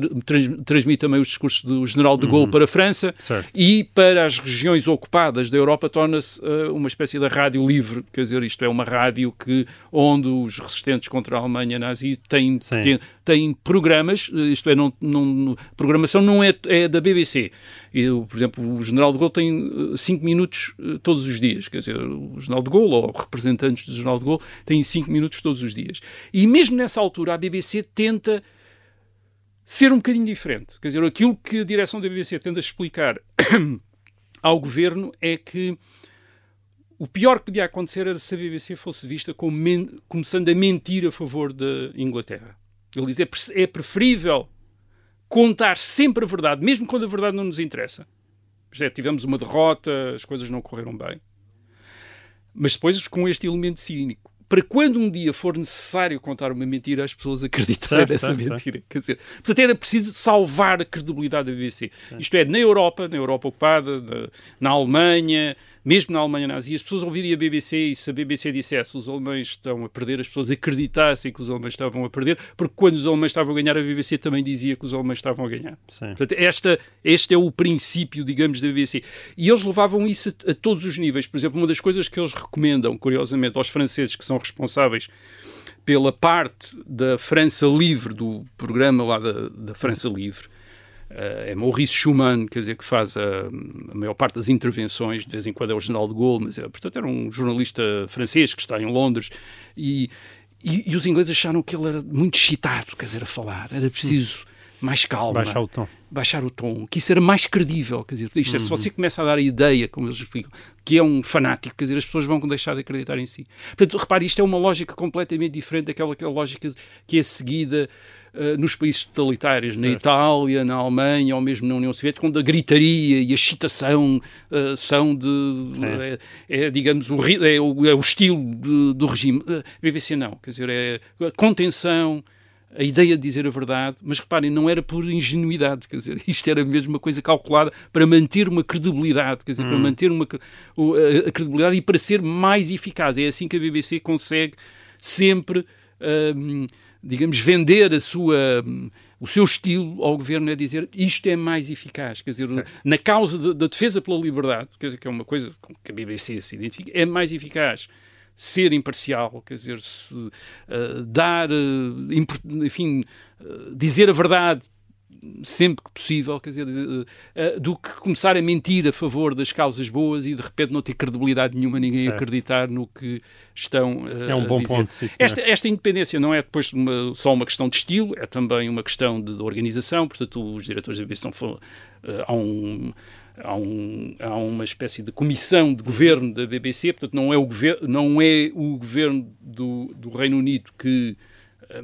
Speaker 7: transmite também os discursos do general de Gaulle uhum. para a França
Speaker 6: certo.
Speaker 7: e para as regiões ocupadas da Europa torna-se uh, uma espécie de rádio livre, quer dizer, isto é uma rádio que onde os resistentes contra a Alemanha nazi têm, têm, têm programas, isto é, não, não, programação não é, é da BBC, eu, por exemplo, o general de Gaulle tem 5 eh, minutos todos os dias. Quer dizer, o general de Gaulle ou representantes do general de Gaulle têm 5 minutos todos os dias. E mesmo nessa altura, a BBC tenta ser um bocadinho diferente. Quer dizer, aquilo que a direção da BBC tenta explicar ao governo é que o pior que podia acontecer era se a BBC fosse vista como começando a mentir a favor da Inglaterra. Ele diz: é, é preferível contar sempre a verdade, mesmo quando a verdade não nos interessa. Já tivemos uma derrota, as coisas não correram bem. Mas depois com este elemento cínico. Para quando um dia for necessário contar uma mentira, as pessoas acreditarem nessa certo, mentira. Certo. Quer dizer, portanto, era preciso salvar a credibilidade da BBC. Certo. Isto é, na Europa, na Europa ocupada, na, na Alemanha, mesmo na Alemanha nazi, as pessoas ouvirem a BBC e se a BBC dissesse os alemães estão a perder, as pessoas acreditassem que os alemães estavam a perder, porque quando os alemães estavam a ganhar, a BBC também dizia que os alemães estavam a ganhar.
Speaker 6: Sim.
Speaker 7: Portanto, esta, este é o princípio, digamos, da BBC. E eles levavam isso a, a todos os níveis. Por exemplo, uma das coisas que eles recomendam, curiosamente, aos franceses que são responsáveis pela parte da França Livre, do programa lá da, da França Livre, é Maurice Schumann, quer dizer, que faz a, a, maior parte das intervenções, de vez em quando é o general de Gaulle, mas é, portanto era um jornalista francês que está em Londres e, e, e, os ingleses acharam que ele era muito excitado, quer dizer, a falar, era preciso mais calma.
Speaker 6: Baixar o tom.
Speaker 7: Baixar o tom, que isso era mais credível, quer dizer, isto é, se uhum. você começa a dar a ideia, como eles explicam, que é um fanático, quer dizer, as pessoas vão deixar de acreditar em si. Portanto, repare, isto é uma lógica completamente diferente daquela, daquela lógica que é seguida uh, nos países totalitários, certo. na Itália, na Alemanha ou mesmo na União Soviética, onde a gritaria e a excitação uh, são de. É, é, digamos, o, é, o, é o estilo de, do regime. Uh, BBC não, quer dizer, é contenção a ideia de dizer a verdade, mas reparem, não era por ingenuidade, quer dizer, isto era mesmo uma coisa calculada para manter uma credibilidade, quer dizer, hum. para manter uma, a, a, credibilidade e para ser mais eficaz. É assim que a BBC consegue sempre. Um, digamos, vender a sua, o seu estilo ao governo é dizer isto é mais eficaz. Quer dizer, certo. na causa da defesa pela liberdade, quer dizer, que é uma coisa com que a BBC se identifica, é mais eficaz ser imparcial, quer dizer, se, uh, dar, uh, enfim, uh, dizer a verdade sempre que possível, quer dizer, do que começar a mentir a favor das causas boas e de repente não ter credibilidade nenhuma, ninguém certo. acreditar no que estão
Speaker 6: é um bom ponto. Sim,
Speaker 7: esta, esta independência não é depois uma, só uma questão de estilo, é também uma questão de, de organização, portanto os diretores da BBC estão há um há, um, há uma espécie de comissão de governo da BBC, portanto não é o, gover não é o governo do, do Reino Unido que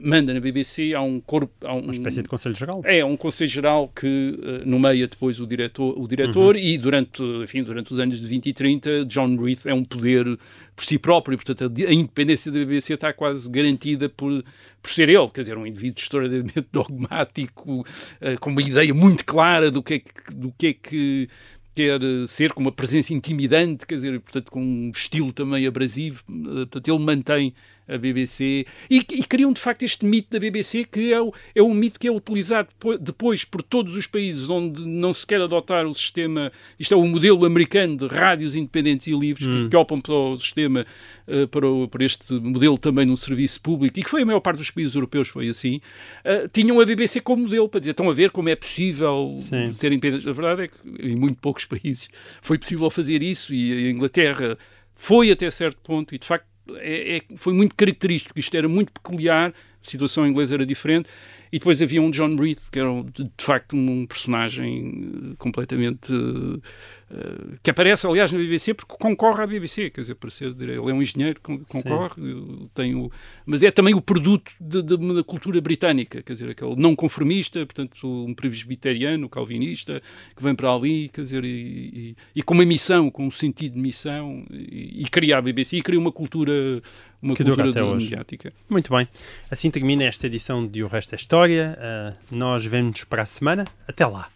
Speaker 7: manda na BBC, há um corpo... Há um,
Speaker 6: uma espécie de Conselho-Geral.
Speaker 7: É, um Conselho-Geral que uh, nomeia depois o diretor, o diretor uhum. e durante, enfim, durante os anos de 20 e 30, John Reith é um poder por si próprio, portanto a, a independência da BBC está quase garantida por, por ser ele, quer dizer, um indivíduo extraordinariamente dogmático, uh, com uma ideia muito clara do que é que, do que, é que quer ser com uma presença intimidante, quer dizer, portanto, com um estilo também abrasivo, eh, portanto, ele mantém a BBC, e, e, criam de facto este mito da BBC que é, o, é um mito que é utilizado depois por todos os países onde não se quer adotar o sistema, isto é o modelo americano de rádios independentes e livres hum. que, que opam para o sistema, uh, para, o, para, este modelo também no serviço público, e que foi a maior parte dos países europeus foi assim, uh, tinham a BBC como modelo para dizer, estão a ver como é possível Sim. ser independentes. A verdade é que em muito poucos países foi possível fazer isso e a Inglaterra foi até certo ponto e de facto é, é, foi muito característico, isto era muito peculiar, a situação inglesa era diferente, e depois havia um John Reed, que era de, facto um personagem eh, completamente uh, eh, que aparece, aliás, na BBC porque concorre à BBC, quer dizer, para ser, ele é um engenheiro, concorre, tem o, mas é também o produto de, de, da cultura britânica, quer dizer, aquele não conformista, portanto, um presbiteriano, calvinista, que vem para ali, quer dizer, e, e, e com uma missão, com um sentido de missão, e, e cria a BBC, e cria uma cultura uma
Speaker 6: que
Speaker 7: cultura
Speaker 6: até hoje.
Speaker 7: mediática.
Speaker 6: Muito bem. Assim termina esta edição de O Resto é História. Uh, nós vemos para a semana. Até lá.